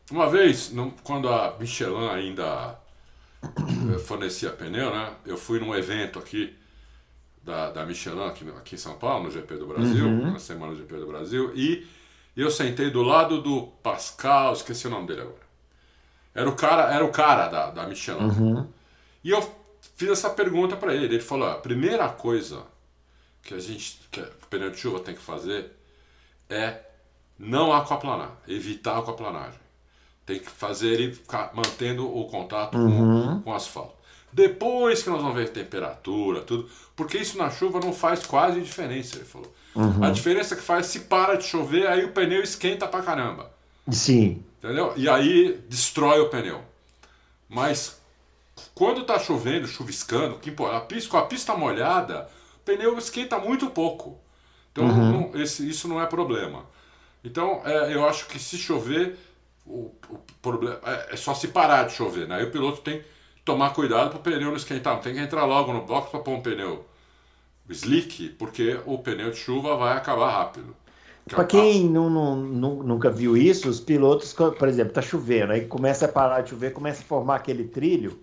B: uma vez, quando a Michelin ainda eh, fornecia pneu, né? Eu fui num evento aqui da, da Michelin, aqui, aqui em São Paulo, no GP do Brasil, uhum. na semana do GP do Brasil, e eu sentei do lado do Pascal, esqueci o nome dele agora. Era o cara, era o cara da, da Michelin. Uhum. E eu fiz essa pergunta para ele. Ele falou: a primeira coisa que a gente, que o pneu de chuva tem que fazer é não aquaplanar, evitar a aquaplanagem. Tem que fazer ele ficar mantendo o contato uhum. com, com o asfalto. Depois que nós vamos ver temperatura, tudo, porque isso na chuva não faz quase diferença, ele falou. Uhum. A diferença que faz se para de chover, aí o pneu esquenta pra caramba.
A: Sim.
B: Entendeu? E aí destrói o pneu. Mas quando tá chovendo, chuviscando, que a pista, com a pista molhada, o pneu esquenta muito pouco. Então uhum. não, esse, isso não é problema. Então, é, eu acho que se chover, o, o problema é, é, só se parar de chover, né? Aí o piloto tem que tomar cuidado para o pneu não esquentar. Não tem que entrar logo no bloco para pôr um pneu slick, porque o pneu de chuva vai acabar rápido.
A: Para quem não, não, nunca viu isso, os pilotos, por exemplo, tá chovendo, aí começa a parar de chover, começa a formar aquele trilho,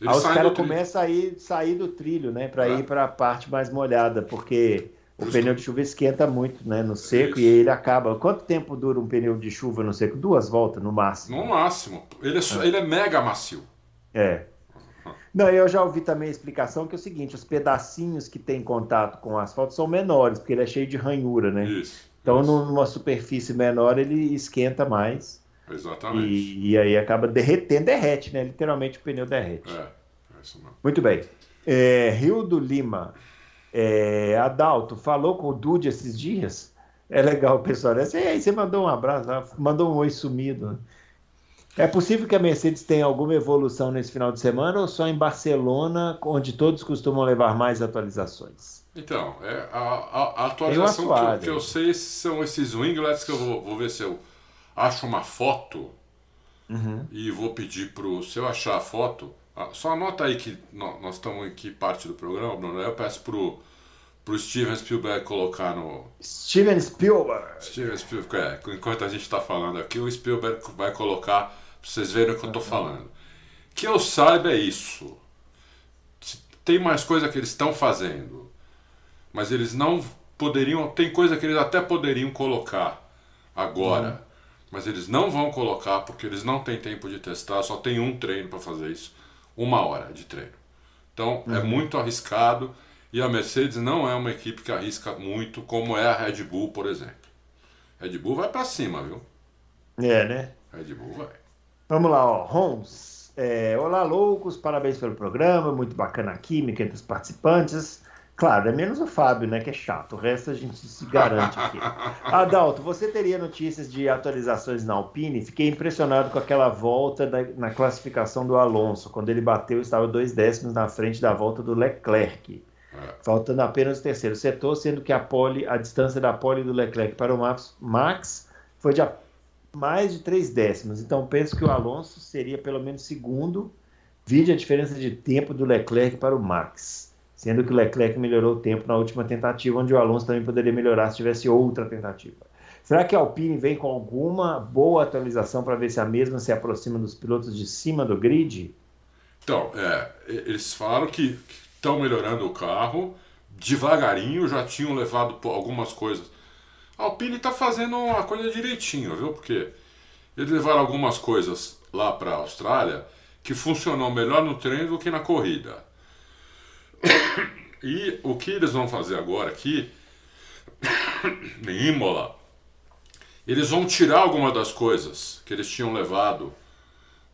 A: Eles aí os caras começam a ir, sair do trilho, né, para é. ir para a parte mais molhada, porque o pneu de chuva esquenta muito, né, no seco, Isso. e ele acaba. Quanto tempo dura um pneu de chuva no seco? Duas voltas no máximo.
B: No máximo. Ele é, é. Ele é mega macio.
A: É. Não, eu já ouvi também a explicação que é o seguinte: os pedacinhos que tem contato com o asfalto são menores, porque ele é cheio de ranhura, né?
B: Isso.
A: Então,
B: isso.
A: numa superfície menor, ele esquenta mais.
B: Exatamente.
A: E, e, aí acaba derretendo, derrete, né? Literalmente o pneu derrete.
B: É, é isso mesmo.
A: Muito bem. É, Rio do Lima. É, Adalto, falou com o Dude esses dias? É legal, pessoal. E aí você mandou um abraço, mandou um oi sumido. É possível que a Mercedes tenha alguma evolução nesse final de semana ou só em Barcelona, onde todos costumam levar mais atualizações?
B: Então, é, a, a, a atualização que eu, que eu, sei são esses winglets que eu vou, vou ver se eu acho uma foto uhum. e vou pedir pro. Se eu achar a foto, só anota aí que nós estamos aqui parte do programa, Bruno. Eu peço pro, pro Steven Spielberg colocar no.
A: Steven Spielberg!
B: Steven Spielberg, é. Enquanto a gente está falando aqui, o Spielberg vai colocar para vocês verem o que eu estou falando. Que eu saiba é isso. Tem mais coisa que eles estão fazendo, mas eles não poderiam. Tem coisa que eles até poderiam colocar agora, uhum. mas eles não vão colocar porque eles não têm tempo de testar. Só tem um treino para fazer isso, uma hora de treino. Então é uhum. é muito arriscado e a Mercedes não é uma equipe que arrisca muito, como é a Red Bull, por exemplo. Red Bull vai para cima, viu?
A: É, né?
B: Red Bull vai.
A: Vamos lá, ó. Holmes. É, olá, loucos, parabéns pelo programa, muito bacana a química entre os participantes. Claro, é menos o Fábio, né, que é chato. O resto a gente se garante aqui. [laughs] Adalto, você teria notícias de atualizações na Alpine? Fiquei impressionado com aquela volta da, na classificação do Alonso. Quando ele bateu, estava dois décimos na frente da volta do Leclerc. É. Faltando apenas o terceiro setor, sendo que a, pole, a distância da pole do Leclerc para o Max, Max foi de mais de três décimos. Então penso que o Alonso seria pelo menos segundo, vide a diferença de tempo do Leclerc para o Max. Sendo que o Leclerc melhorou o tempo na última tentativa, onde o Alonso também poderia melhorar se tivesse outra tentativa. Será que a Alpine vem com alguma boa atualização para ver se a mesma se aproxima dos pilotos de cima do grid?
B: Então, é, eles falaram que estão melhorando o carro, devagarinho já tinham levado algumas coisas a Alpine está fazendo uma coisa direitinho, viu? Porque eles levaram algumas coisas lá para a Austrália que funcionou melhor no treino do que na corrida. E o que eles vão fazer agora aqui, [coughs] em Imola, eles vão tirar alguma das coisas que eles tinham levado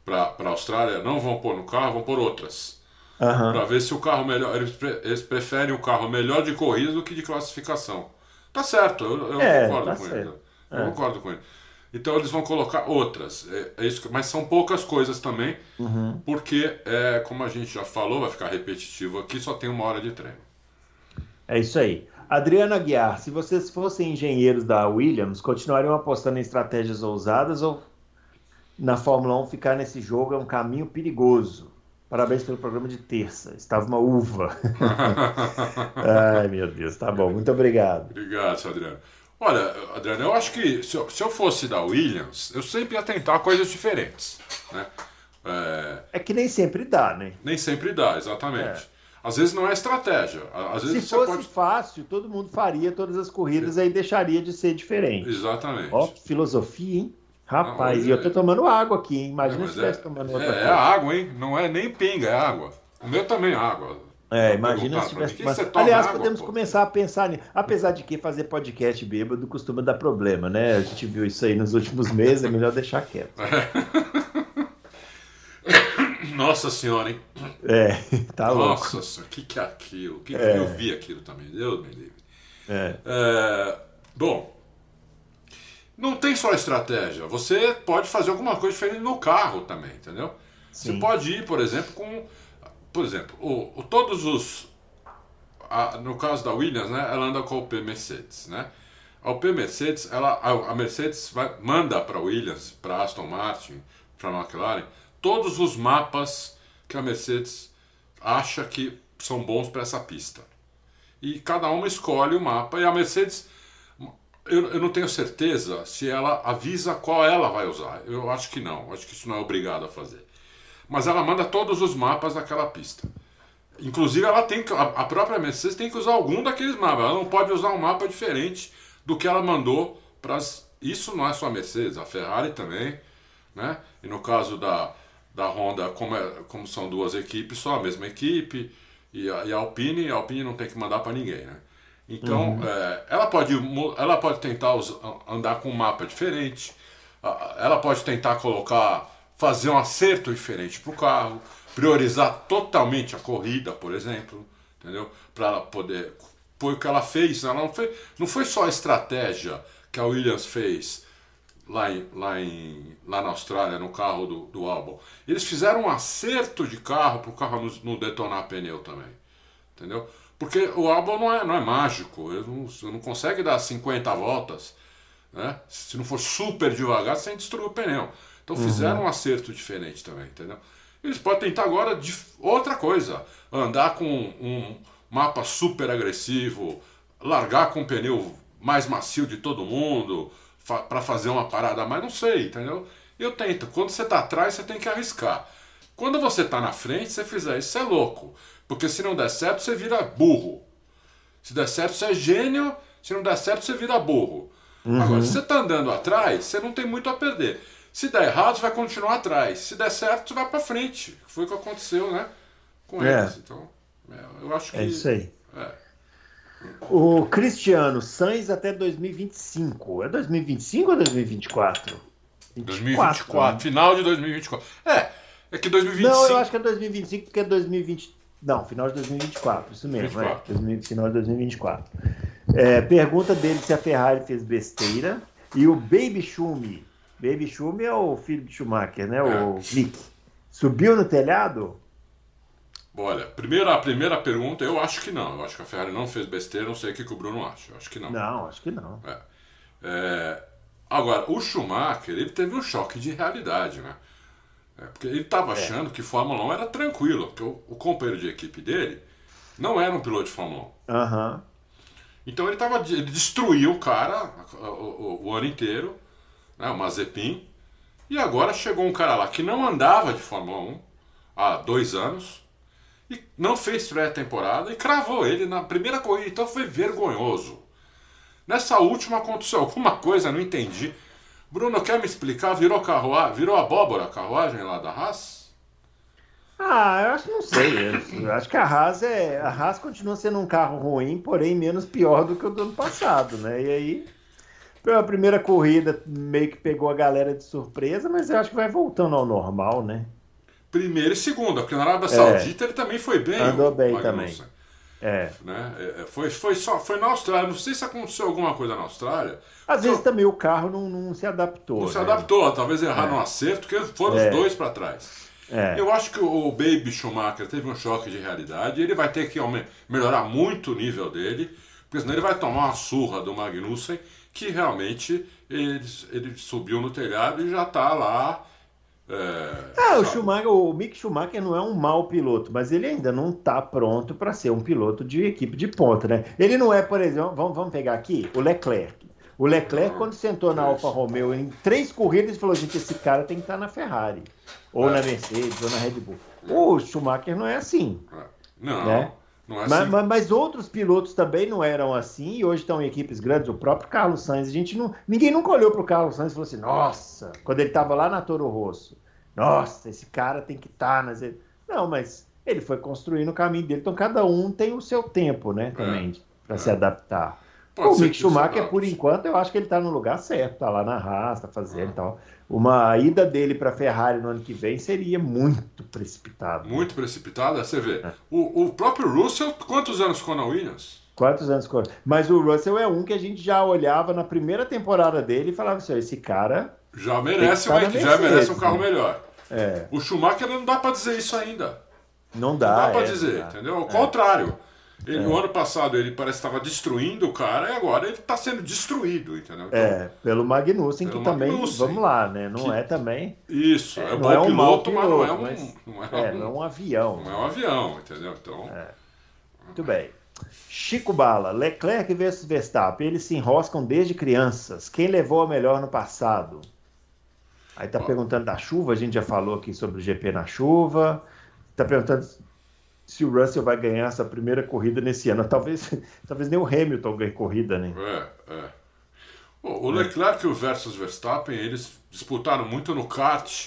B: para a Austrália, não vão pôr no carro, vão pôr outras. Uhum. Para ver se o carro melhor. Eles, eles preferem o carro melhor de corrida do que de classificação. Tá certo, eu, eu é, concordo tá com certo. ele. Eu é. concordo com ele. Então eles vão colocar outras, é, é isso, mas são poucas coisas também, uhum. porque é, como a gente já falou, vai ficar repetitivo aqui, só tem uma hora de treino.
A: É isso aí. Adriana Guiar, se vocês fossem engenheiros da Williams, continuariam apostando em estratégias ousadas ou na Fórmula 1 ficar nesse jogo é um caminho perigoso? Parabéns pelo programa de terça. Estava uma uva. [laughs] [laughs] Ai, meu Deus, tá bom. Muito obrigado.
B: Obrigado, Adriano. Olha, Adriano, eu acho que se eu, se eu fosse da Williams, eu sempre ia tentar coisas diferentes. Né?
A: É... é que nem sempre dá, né?
B: Nem sempre dá, exatamente. É. Às vezes não é estratégia. Às vezes
A: Se fosse pode... fácil, todo mundo faria todas as corridas, aí deixaria de ser diferente.
B: Exatamente.
A: Ó, que filosofia, hein? Rapaz, não, e eu tô tomando água aqui, hein? Imagina é, se estivesse é, tomando outra
B: é. É água, hein? Não é nem pinga, é água. O meu também é água.
A: É, imagina se tivesse. Mas, aliás, água, podemos pô? começar a pensar nisso. Apesar de que fazer podcast bêbado costuma dar problema, né? A gente viu isso aí nos últimos [laughs] meses, é melhor deixar quieto. [coughs]
B: Nossa senhora, hein?
A: É, [laughs] tá
B: Nossa
A: louco.
B: Nossa, o que, que é aquilo? Que é. Eu vi aquilo também, Deus me livre. É. é. Bom, não tem só estratégia. Você pode fazer alguma coisa diferente no carro também, entendeu? Sim. Você pode ir, por exemplo, com. Por exemplo, o, o todos os. A, no caso da Williams, né, ela anda com o P Mercedes, né? A OP Mercedes, ela, a, a Mercedes vai, manda para a Williams, para Aston Martin, para a McLaren, todos os mapas que a Mercedes acha que são bons para essa pista. E cada uma escolhe o mapa e a Mercedes eu, eu não tenho certeza se ela avisa qual ela vai usar. Eu acho que não. Acho que isso não é obrigado a fazer. Mas ela manda todos os mapas daquela pista. Inclusive, ela tem a própria Mercedes tem que usar algum daqueles mapas. Ela não pode usar um mapa diferente do que ela mandou para Isso não é só a Mercedes, a Ferrari também, né? E no caso da, da Honda, como, é, como são duas equipes, só a mesma equipe e a, e a Alpine, a Alpine não tem que mandar para ninguém, né? Então, uhum. é, ela, pode, ela pode tentar andar com um mapa diferente, ela pode tentar colocar, fazer um acerto diferente para o carro, priorizar totalmente a corrida, por exemplo, entendeu? Para poder. Foi o que ela fez, ela não foi, não foi só a estratégia que a Williams fez lá, em, lá, em, lá na Austrália, no carro do, do álbum. Eles fizeram um acerto de carro para o carro não, não detonar pneu também. Entendeu? Porque o álbum não é, não é mágico, ele não, não consegue dar 50 voltas. Né? Se não for super devagar, sem destruir o pneu. Então fizeram uhum. um acerto diferente também, entendeu? Eles podem tentar agora de outra coisa. Andar com um mapa super agressivo, largar com o pneu mais macio de todo mundo, fa para fazer uma parada mais, não sei, entendeu? Eu tento. Quando você está atrás, você tem que arriscar. Quando você está na frente, você fizer isso, é louco. Porque se não der certo, você vira burro. Se der certo, você é gênio. Se não der certo, você vira burro. Uhum. Agora, se você está andando atrás, você não tem muito a perder. Se der errado, você vai continuar atrás. Se der certo, você vai para frente. Foi o que aconteceu, né? Com é. eles. Então, é, eu acho é que.
A: É isso aí. É. O Cristiano Sainz até 2025. É 2025 ou 2024?
B: 24, 2024, né? final de 2024. É, é que 2025.
A: Não, eu acho que é 2025 porque é 2020. Não, final de 2024, isso mesmo, 24. é. Final de 2024. É, pergunta dele se a Ferrari fez besteira. E o Baby Schumi. Baby Schumi é o filho de Schumacher, né? É. O Nick. Subiu no telhado?
B: Olha, primeira, a primeira pergunta, eu acho que não. Eu acho que a Ferrari não fez besteira, não sei o que, que o Bruno acha. Eu acho que não.
A: Não, acho que não.
B: É. É, agora, o Schumacher, ele teve um choque de realidade, né? É, porque ele estava é. achando que Fórmula 1 era tranquilo, porque o, o, companheiro de equipe dele não era um piloto de Fórmula
A: 1. Uhum.
B: Então ele, tava, ele destruiu o cara o, o, o ano inteiro, né, o Mazepin, e agora chegou um cara lá que não andava de Fórmula 1 há dois anos, e não fez pré-temporada e cravou ele na primeira corrida, então foi vergonhoso. Nessa última aconteceu alguma coisa, não entendi. Bruno, quer me explicar? Virou carruagem, virou abóbora a carruagem lá da Haas?
A: Ah, eu acho não sei. Eu acho que a Haas é. A Haas continua sendo um carro ruim, porém menos pior do que o do ano passado, né? E aí, pela primeira corrida, meio que pegou a galera de surpresa, mas eu acho que vai voltando ao normal, né?
B: primeira e segunda, porque na Arábia Saudita é. ele também foi bem.
A: Andou bem também. É.
B: Né? É, é. Foi, foi, só, foi na Austrália. Não sei se aconteceu alguma coisa na Austrália.
A: Às vezes também o carro não, não se adaptou.
B: Não né? se adaptou, talvez errar é. no acerto, porque foram é. os dois para trás. É. Eu acho que o Baby Schumacher teve um choque de realidade. Ele vai ter que melhorar muito o nível dele, porque senão ele vai tomar uma surra do Magnussen, que realmente ele, ele subiu no telhado e já está lá
A: é, é o Schumacher, o Mick Schumacher não é um mau piloto, mas ele ainda não está pronto para ser um piloto de equipe de ponta, né? Ele não é, por exemplo, vamos, vamos pegar aqui o Leclerc. O Leclerc, quando sentou na Alfa Romeo em três corridas, falou: gente, esse cara tem que estar tá na Ferrari, ou é. na Mercedes, ou na Red Bull. O Schumacher não é assim.
B: É. Não. Né?
A: É assim. mas, mas, outros pilotos também não eram assim e hoje estão em equipes grandes. O próprio Carlos Sainz, a gente não, ninguém nunca olhou para o Carlos Sainz e falou assim: nossa, quando ele estava lá na Toro Rosso, nossa, esse cara tem que estar tá nas. Não, mas ele foi construindo o caminho dele. Então cada um tem o seu tempo, né? Também, é, para é. se adaptar. Pode o Mick Schumacher, por enquanto, eu acho que ele está no lugar certo, tá lá na Haas, tá fazendo e tal. Uma ida dele para Ferrari no ano que vem seria muito precipitado.
B: Muito precipitada, você vê. É. O, o próprio Russell, quantos anos ficou na Williams?
A: Quantos anos ficou? Mas o Russell é um que a gente já olhava na primeira temporada dele e falava assim: esse cara
B: já merece, um, já merece um carro né? melhor. É. O Schumacher não dá para dizer isso ainda.
A: Não dá.
B: Não dá para é, dizer, entendeu? Ao é. contrário. Ele, é. O ano passado ele parece que estava destruindo o cara e agora ele está sendo destruído, entendeu? Então,
A: é, pelo Magnussen, pelo que Magnussen, também, vamos lá, né? Não que, é também.
B: Isso, é, é bom é um piloto, piloto, mas não é um.
A: Mas, não é, é, um, não é um avião.
B: Não é um avião, entendeu? Então.
A: Muito bem. Chico Bala, Leclerc versus Verstappen, eles se enroscam desde crianças. Quem levou a melhor no passado? Aí tá perguntando da chuva, a gente já falou aqui sobre o GP na chuva. Tá perguntando se o Russell vai ganhar essa primeira corrida nesse ano. Talvez, [laughs] talvez nem o Hamilton ganhe corrida, né?
B: É, é. O Leclerc versus Verstappen, eles disputaram muito no kart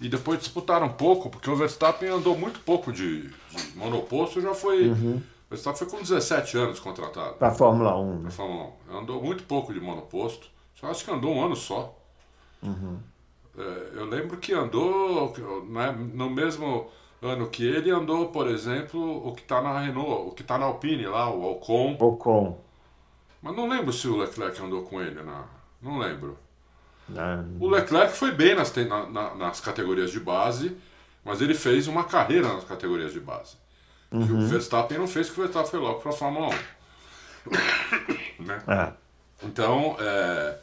B: e depois disputaram pouco, porque o Verstappen andou muito pouco de, de monoposto, já foi. Uhum. O Verstappen foi com 17 anos contratado.
A: Para Fórmula 1. Né?
B: Para Fórmula 1. Andou muito pouco de monoposto. Só acho que andou um ano só.
A: Uhum.
B: É, eu lembro que andou né, no mesmo ano que ele andou, por exemplo, o que está na Renault, o que está na Alpine lá, o Ocon.
A: Ocon.
B: Mas não lembro se o Leclerc andou com ele, na... não lembro.
A: Na...
B: O Leclerc foi bem nas, na, nas categorias de base, mas ele fez uma carreira nas categorias de base. Uhum. O Verstappen não fez, porque o Verstappen foi logo para a Fórmula 1. [coughs] né? É. Então, é...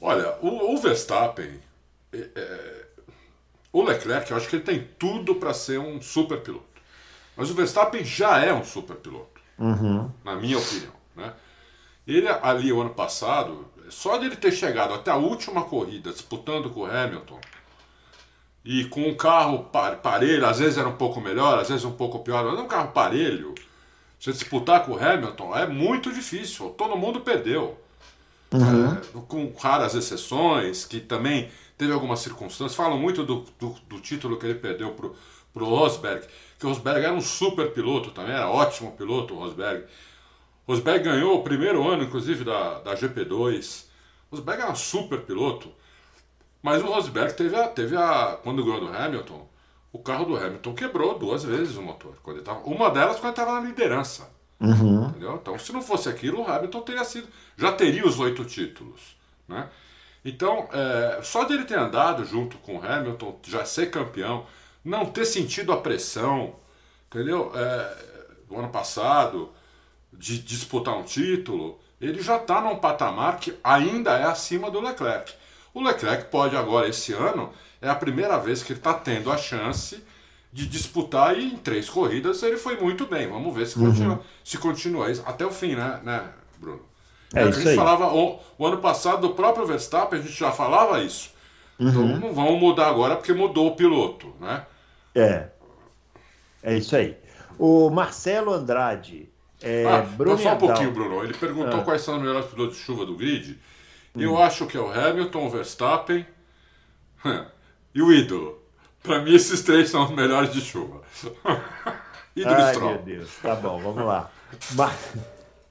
B: olha, o, o Verstappen, é, é... o Leclerc, eu acho que ele tem tudo para ser um super piloto. Mas o Verstappen já é um super piloto,
A: uhum.
B: na minha opinião. Né? Ele ali, o ano passado, só de ele ter chegado até a última corrida disputando com o Hamilton, e com um carro parelho, às vezes era um pouco melhor, às vezes um pouco pior, mas um carro parelho, você disputar com o Hamilton é muito difícil, todo mundo perdeu.
A: Uhum.
B: É, com raras exceções, que também teve algumas circunstâncias. Falam muito do, do, do título que ele perdeu pro, pro Rosberg, que o Rosberg era um super piloto também, era ótimo piloto o Rosberg. Rosberg ganhou o primeiro ano, inclusive, da, da GP2. O Rosberg era um super piloto. Mas o Rosberg teve a, teve a. Quando ganhou do Hamilton, o carro do Hamilton quebrou duas vezes o motor. Quando ele tava, uma delas quando ele estava na liderança.
A: Uhum.
B: Entendeu? Então, se não fosse aquilo, o Hamilton teria sido. Já teria os oito títulos. Né? Então, é, só dele ter andado junto com o Hamilton, já ser campeão, não ter sentido a pressão, entendeu? É, do ano passado, de disputar um título, ele já está num patamar que ainda é acima do Leclerc. O Leclerc pode agora, esse ano, é a primeira vez que ele está tendo a chance de disputar e em três corridas ele foi muito bem. Vamos ver se uhum. continua, se continua isso até o fim, né, né Bruno?
A: É, a gente
B: aí. falava o, o, ano passado do próprio Verstappen, a gente já falava isso.
A: Uhum.
B: Então não vamos mudar agora porque mudou o piloto, né?
A: É. É isso aí. O Marcelo Andrade. É,
B: ah, Bruno só um pouquinho, Bruno. Ele perguntou ah. quais são os melhores pilotos de chuva do grid. Eu hum. acho que é o Hamilton, o Verstappen [laughs] e o ídolo. Para mim, esses três são os melhores de chuva. [laughs]
A: ídolo Ai, Stroll. meu Deus. Tá bom, vamos lá. Mas,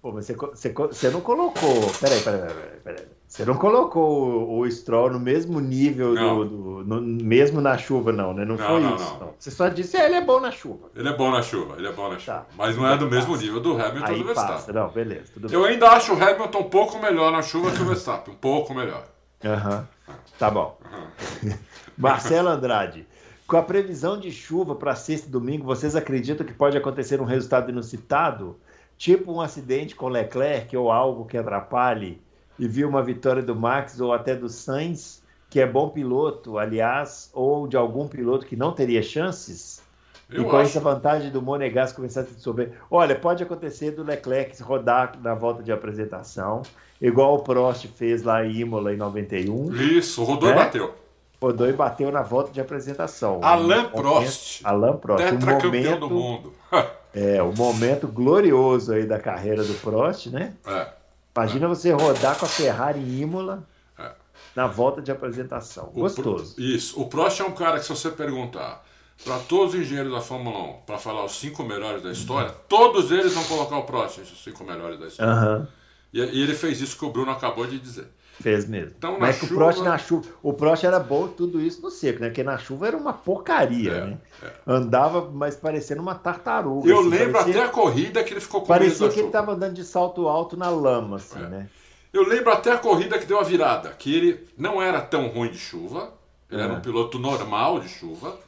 A: pô, você, você, você não colocou. Peraí, peraí, peraí. peraí. Você não colocou o, o Stroll no mesmo nível, do, do no, mesmo na chuva, não, né? Não, não foi não, isso. Não. Você só disse que ah, ele é bom na chuva.
B: Ele é bom na chuva, ele é bom na chuva. Tá. Mas não é do mesmo nível do Hamilton Aí do Verstappen. Passa.
A: Não, beleza.
B: Eu bem. ainda acho o Hamilton um pouco melhor na chuva que o Verstappen. Um pouco melhor.
A: Aham. Uhum. Tá bom. Uhum. Marcelo Andrade. Com a previsão de chuva para sexta e domingo, vocês acreditam que pode acontecer um resultado inusitado? Tipo um acidente com Leclerc ou algo que atrapalhe? e viu uma vitória do Max ou até do Sainz, que é bom piloto, aliás, ou de algum piloto que não teria chances? Eu e com acho. essa vantagem do Monegas começar a se dissolver. Olha, pode acontecer do Leclerc rodar na volta de apresentação, igual o Prost fez lá em Imola em 91.
B: Isso, rodou né? e bateu.
A: Rodou e bateu na volta de apresentação.
B: Alain Prost.
A: Alain Prost.
B: Tetracampeão um do mundo. [laughs]
A: é, um momento glorioso aí da carreira do Prost, né?
B: É.
A: Imagina você rodar com a Ferrari em Imola é. na volta de apresentação. Gostoso.
B: Pro, isso. O Prost é um cara que, se você perguntar para todos os engenheiros da Fórmula 1 para falar os cinco melhores da história, uhum. todos eles vão colocar o Prost entre os cinco melhores da história.
A: Uhum.
B: E, e, ele fez isso que o Bruno acabou de dizer.
A: Fez mesmo. Então, Mas chuva... o Prost na chuva. O Prost era bom tudo isso no seco, né? Porque na chuva era uma porcaria, é, né? É. Andava, mas parecendo uma tartaruga.
B: Eu assim, lembro parecia... até a corrida que ele ficou com
A: Parecia que ele estava andando de salto alto na lama, assim, é. né?
B: Eu lembro até a corrida que deu a virada, que ele não era tão ruim de chuva, ele era um é. piloto normal de chuva,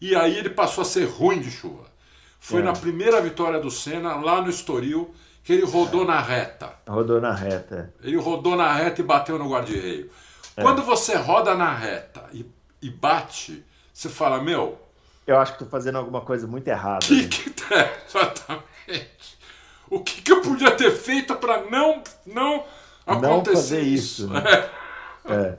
B: e aí ele passou a ser ruim de chuva. Foi é. na primeira vitória do Senna, lá no Estoril, que ele rodou na reta.
A: Rodou na reta.
B: Ele rodou na reta e bateu no guarda-reio. É. Quando você roda na reta e, e, bate, você fala, meu.
A: Eu acho que estou fazendo alguma coisa muito errada.
B: Que que tá, [laughs] exatamente. O que, que eu podia ter feito para não, não acontecer
A: não fazer isso? isso né? é.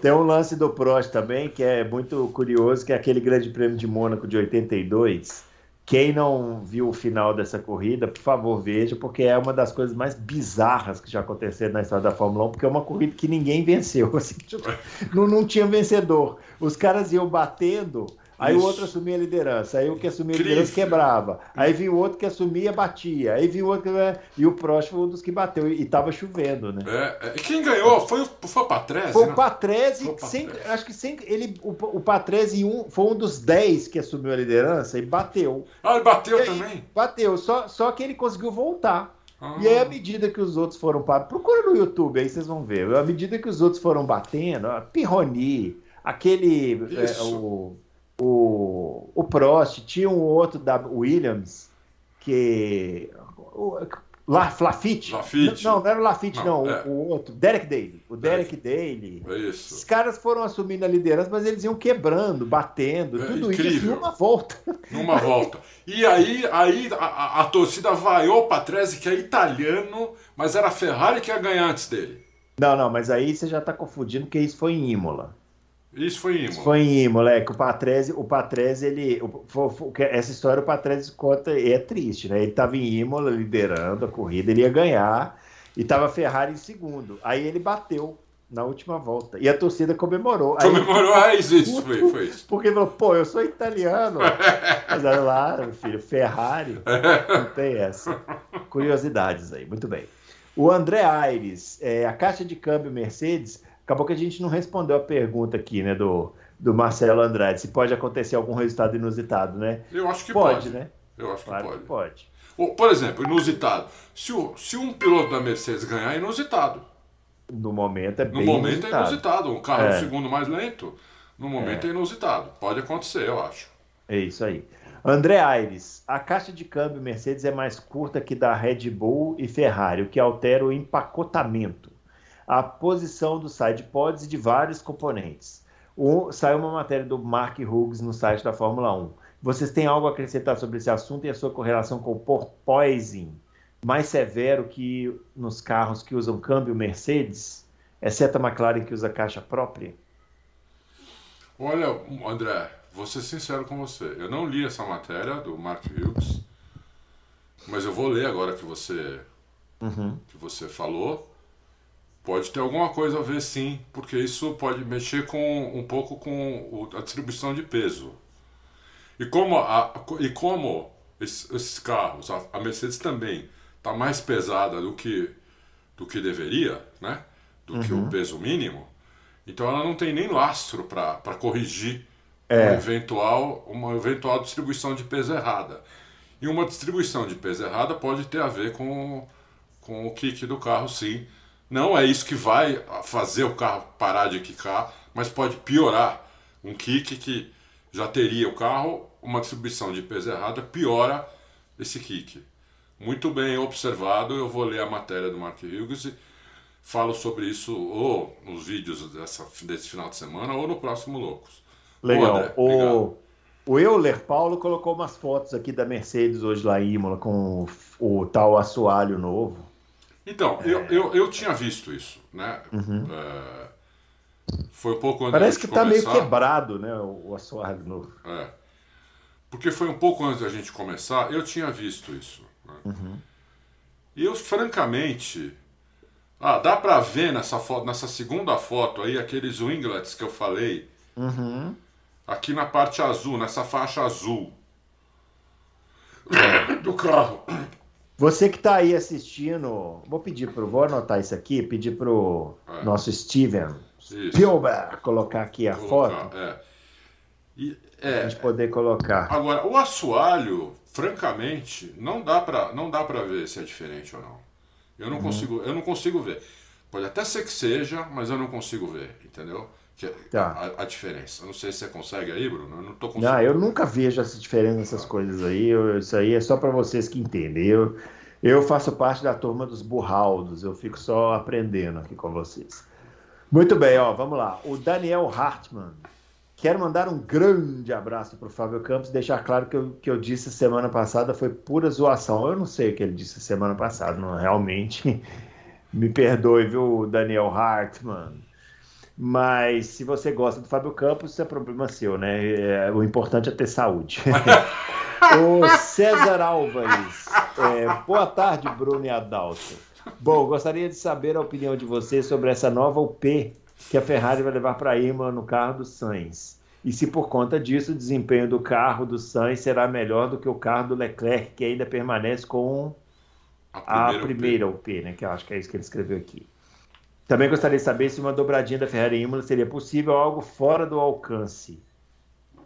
A: Tem um lance do Prost também que é muito curioso, que é aquele Grande Prêmio de Mônaco de 82 quem não viu o final dessa corrida, por favor, veja, porque é uma das coisas mais bizarras que já aconteceram na história da Fórmula 1, porque é uma corrida que ninguém venceu. [laughs] Assim, tipo, não, não tinha vencedor. Os caras iam batendo Aí Isso. o outro assumia a liderança, aí o que assumia a liderança quebrava. Aí vinha o outro que assumia, batia. Aí vinha o outro que... É, e o próximo foi um dos que bateu. E tava chovendo, né?
B: É, é. quem ganhou foi, foi o Patrese?
A: Foi o Patrese, sem, acho que sem, ele, o, o Patrese um, foi um dos 10 que assumiu a liderança e bateu.
B: Ah, ele bateu e, também?
A: Bateu, só, só que ele conseguiu voltar. Ah. E aí, à medida que os outros foram para. Procura no YouTube, aí vocês vão ver. À medida que os outros foram batendo, Pirroni, aquele. É, o, o, o Prost, tinha um outro da Williams, que. O, La, Lafitte.
B: Lafitte.
A: Não, não era o Lafitte, não. não é. o, o, outro. Derek Daly. O Derek, Derek Daly.
B: É isso.
A: Os caras foram assumindo a liderança, mas eles iam quebrando, batendo, é tudo incrível. isso numa volta.
B: Numa volta. E aí, aí a, a, a torcida vaiou o Patrese, que é italiano, mas era a Ferrari que ia ganhar antes dele.
A: Não, não, mas aí você já está confundindo, porque isso foi em Imola.
B: Isso foi em Imola.
A: Isso foi em Imola, é que o Patrese, o Patrese, ele. O, essa história o Patrese conta e é triste, né? Ele estava em Imola liderando a corrida, ele ia ganhar, e estava Ferrari em segundo. Aí ele bateu na última volta. E a torcida comemorou.
B: Comemorou, aí, ah, isso, foi, foi isso. [laughs]
A: Porque falou, pô, eu sou italiano. [laughs] Mas olha lá, meu filho, Ferrari, não tem essa. Curiosidades aí, muito bem. O André Aires, é, a caixa de câmbio Mercedes Acabou que a gente não respondeu a pergunta aqui, né, do, do Marcelo Andrade, se pode acontecer algum resultado inusitado, né?
B: Eu acho que pode.
A: Pode, né?
B: Eu acho
A: claro
B: que pode.
A: Que pode.
B: Por exemplo, inusitado. Se, o, se um piloto da Mercedes ganhar, é inusitado.
A: No momento é bem
B: No momento
A: inusitado.
B: é inusitado. Um carro é. segundo mais lento, no momento é. é inusitado. Pode acontecer, eu acho.
A: É isso aí. André Aires, a caixa de câmbio Mercedes é mais curta que da Red Bull e Ferrari, o que altera o empacotamento a posição do side pods de vários componentes. Um, saiu uma matéria do Mark Hughes no site da Fórmula 1. Vocês têm algo a acrescentar sobre esse assunto e a sua correlação com o porpoising mais severo que nos carros que usam câmbio Mercedes, exceto a McLaren que usa caixa própria?
B: Olha, André, vou ser sincero com você. Eu não li essa matéria do Mark Hughes, mas eu vou ler agora que você uhum. que você falou. Pode ter alguma coisa a ver sim, porque isso pode mexer com um pouco com a distribuição de peso. E como, a, e como esses, esses carros, a, a, Mercedes também está mais pesada do que, do que deveria, né? do uhum. que o uhum. peso mínimo, então ela não tem nem lastro para corrigir é. uma, eventual, uma eventual distribuição de peso errada. E uma distribuição de peso errada pode ter a ver com, com o kick do carro, sim não é isso que vai fazer o carro parar de quicar, mas pode piorar. Um kick que já teria o carro, uma distribuição de peso errada, piora esse kick. Muito bem observado, eu vou ler a matéria do Mark Hughes e falo sobre isso ou nos vídeos dessa, desse final de semana ou no próximo Loucos.
A: Legal. André, o, o Euler Paulo colocou umas fotos aqui da Mercedes hoje lá em Imola com o, o tal assoalho novo.
B: Então, é... eu, eu, eu tinha visto isso, né? Uhum. É... Foi um pouco antes
A: Parece que
B: está
A: meio quebrado, né? O, assoalho novo.
B: É. Porque foi um pouco antes da gente começar, eu tinha visto isso. Né? Uhum. E eu, francamente. Ah, dá pra ver nessa, foto, nessa segunda foto aí aqueles winglets que eu falei. Uhum. Aqui na parte azul, nessa faixa azul do carro.
A: Você que está aí assistindo, vou pedir para vou anotar isso aqui, pedir para o é. nosso Steven Spielberg colocar aqui a colocar, foto. É. E, é, a gente poder colocar.
B: Agora, o assoalho, francamente, não dá para não dá para ver se é diferente ou não. Eu não uhum. consigo, eu não consigo ver. Pode até ser que seja, mas eu não consigo ver, entendeu? Que, tá. a, a, diferença. Eu não sei se você consegue aí, Bruno. Eu não tô conseguindo.
A: Não, eu nunca vejo essa diferença nessas coisas aí. Eu, isso aí é só para vocês que entendem. Eu, eu faço parte da turma dos burraldos. Eu fico só aprendendo aqui com vocês. Muito bem, ó, vamos lá. O Daniel Hartmann. Quero mandar um grande abraço para o Fábio Campos deixar claro que eu, que eu disse semana passada foi pura zoação. Eu não sei o que ele disse semana passada, não, realmente. [laughs] Me perdoe, viu, Daniel Hartmann. Mas se você gosta do Fábio Campos, isso é problema seu, né? É, o importante é ter saúde. [laughs] o César Álvares. É, boa tarde, Bruno e Adalto. Bom, gostaria de saber a opinião de vocês sobre essa nova UP que a Ferrari vai levar para Irma no carro do Sainz. E se por conta disso o desempenho do carro do Sainz será melhor do que o carro do Leclerc, que ainda permanece com a primeira, a primeira UP. UP, né? Que eu acho que é isso que ele escreveu aqui. Também gostaria de saber se uma dobradinha da Ferrari em Imola seria possível ou algo fora do alcance.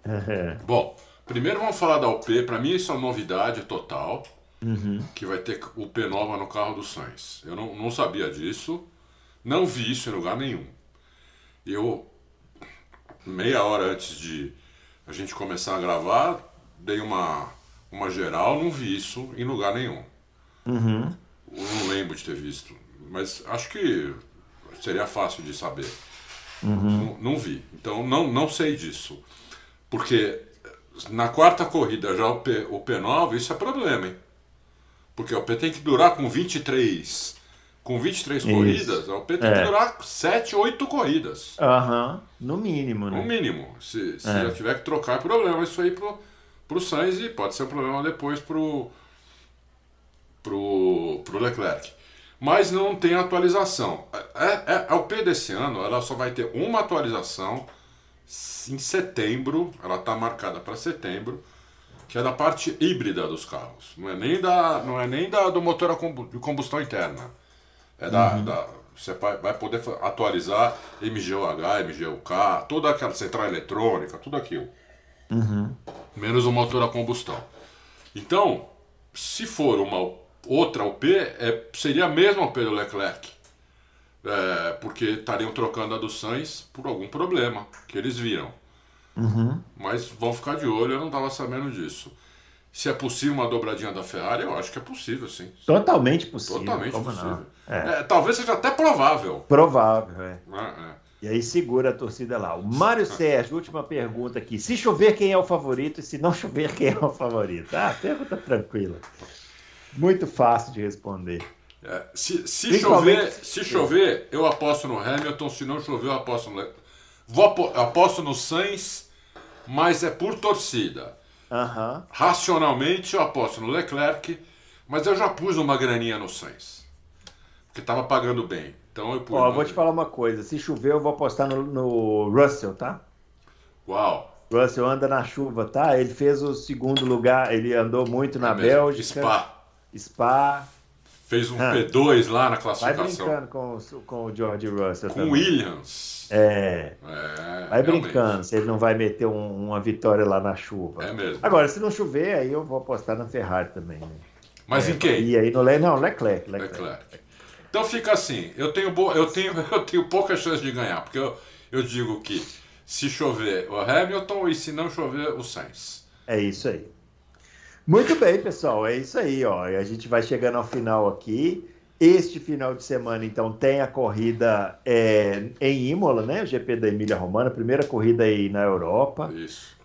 A: [laughs]
B: Bom, primeiro vamos falar da UP. Para mim isso é uma novidade total. uhum. que vai ter o P9 no carro do Sainz. Eu não, não sabia disso, não vi isso em lugar nenhum. Eu, meia hora antes de a gente começar a gravar, dei uma, uma geral, não vi isso em lugar nenhum.
A: Uhum.
B: não lembro de ter visto, mas acho que seria fácil de saber.
A: Uhum.
B: Não, não, vi. Então não, não sei disso. Porque na quarta corrida já o, P, o P9, isso é problema, hein? Porque o P tem que durar com 23. Com 23 isso. corridas, o P tem é. que durar 7, 8 corridas.
A: Aham, uhum. no mínimo, né?
B: No mínimo. Se, se é. já tiver que trocar, é problema isso aí pro, pro Sainz e pode ser um problema depois pro, pro, pro Leclerc mas não tem atualização. É, é, é, o P desse ano, ela só vai ter uma atualização em setembro, ela está marcada para setembro, que é da parte híbrida dos carros. Não é nem, da, não é nem da, do motor de combustão interna. É da, uhum. da você vai poder atualizar MGUH, MGUK, toda aquela central eletrônica, tudo aquilo.
A: Uhum.
B: Menos o motor a combustão. Então, se for uma outra OP é, seria a mesma OP do Leclerc. É, porque estariam trocando a do Sainz por algum problema que eles viram.
A: Uhum.
B: Mas vão ficar de olho, eu não estava sabendo disso. Se é possível uma dobradinha da Ferrari, eu acho que é possível, sim.
A: Totalmente possível.
B: Totalmente possível. É. É, talvez seja até provável.
A: Provável, é.
B: é, é.
A: E aí segura a torcida lá. O Mário Sérgio, última pergunta aqui. Se chover, quem é o favorito? E se não [laughs] chover, quem é o favorito? Ah, pergunta tranquila. Muito fácil de responder.
B: É, se, se chover, se chover, eu aposto no Hamilton. Se não chover, eu aposto no. Vou, aposto no Sainz, mas é por torcida.
A: Uhum.
B: Racionalmente, eu aposto no Leclerc, mas eu já pus uma graninha no Sainz. Porque estava pagando bem. Então eu pus.
A: Ó, vou te falar uma coisa: se chover, eu vou apostar no, no Russell, tá?
B: Uau!
A: Russell anda na chuva, tá? Ele fez o segundo lugar, ele andou muito na é Bélgica.
B: Spa.
A: Spa.
B: Fez um ah. P2 lá na classificação.
A: Vai brincando com, com o George Russell.
B: Com o Williams.
A: É.
B: é
A: vai realmente. brincando, se ele não vai meter um, uma vitória lá na chuva.
B: É mesmo.
A: Agora, se não chover, aí eu vou apostar na Ferrari também. Né?
B: Mas
A: é,
B: em quem?
A: E aí no Le... Não, Leclerc, Leclerc.
B: Leclerc. Então fica assim, eu tenho, bo... eu tenho, [laughs] eu tenho pouca chance de ganhar, porque eu, eu digo que se chover o Hamilton e se não chover o Sainz.
A: É isso aí. Muito bem, pessoal, é isso aí, ó. A gente vai chegando ao final aqui. Este final de semana, então, tem a corrida é, em Imola, né? O GP da Emília Romana, primeira corrida aí na Europa.
B: Isso.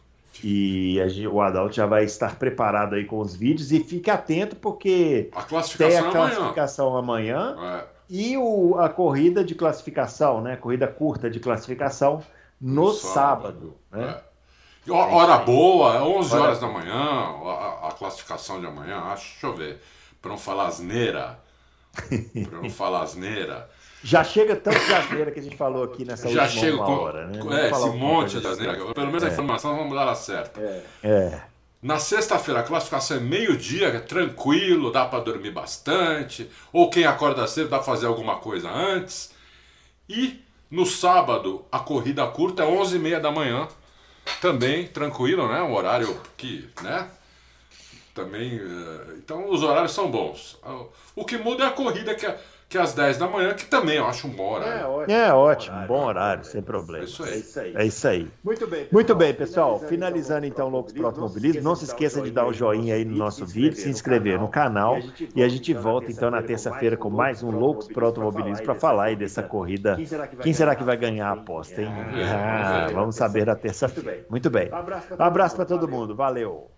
A: E a, o Adalto já vai estar preparado aí com os vídeos e fique atento porque
B: a
A: tem a classificação amanhã,
B: amanhã é.
A: e o, a corrida de classificação, né? Corrida curta de classificação no, no sábado, sábado, né?
B: É. Hora boa, 11 horas da manhã, a, a classificação de amanhã, acho, deixa eu ver, para não falar asneira, [laughs] para não falar asneira.
A: Já chega tanto de asneira que a gente falou aqui nessa
B: Já
A: última
B: chega com,
A: hora, né?
B: é, esse monte de asneira, pelo menos a é. informação vamos dar a certa.
A: É. é.
B: Na sexta-feira a classificação é meio-dia, é tranquilo, dá para dormir bastante, ou quem acorda cedo dá para fazer alguma coisa antes. E no sábado a corrida curta é 11h30 da manhã, também tranquilo, né? Um horário que, né? Também. Eh, então os horários são bons. O que muda é a corrida que é que é às 10 da manhã, que também eu acho um bom horário.
A: É ótimo, é ótimo bom horário, bom horário sem problema. É
B: isso aí.
A: É isso aí. É isso aí. Muito bem, pessoal. Muito bem, pessoal. Finalizando então o Loucos pro Automobilismo, não se esqueça de dar o joinha aí no nosso vídeo, se inscrever no canal e a gente volta então na terça-feira com mais um Loucos pro Automobilismo para falar aí dessa corrida. Quem será que vai ganhar a aposta, hein? Ah, vamos saber na terça-feira. Muito bem. Um abraço para todo mundo. Valeu.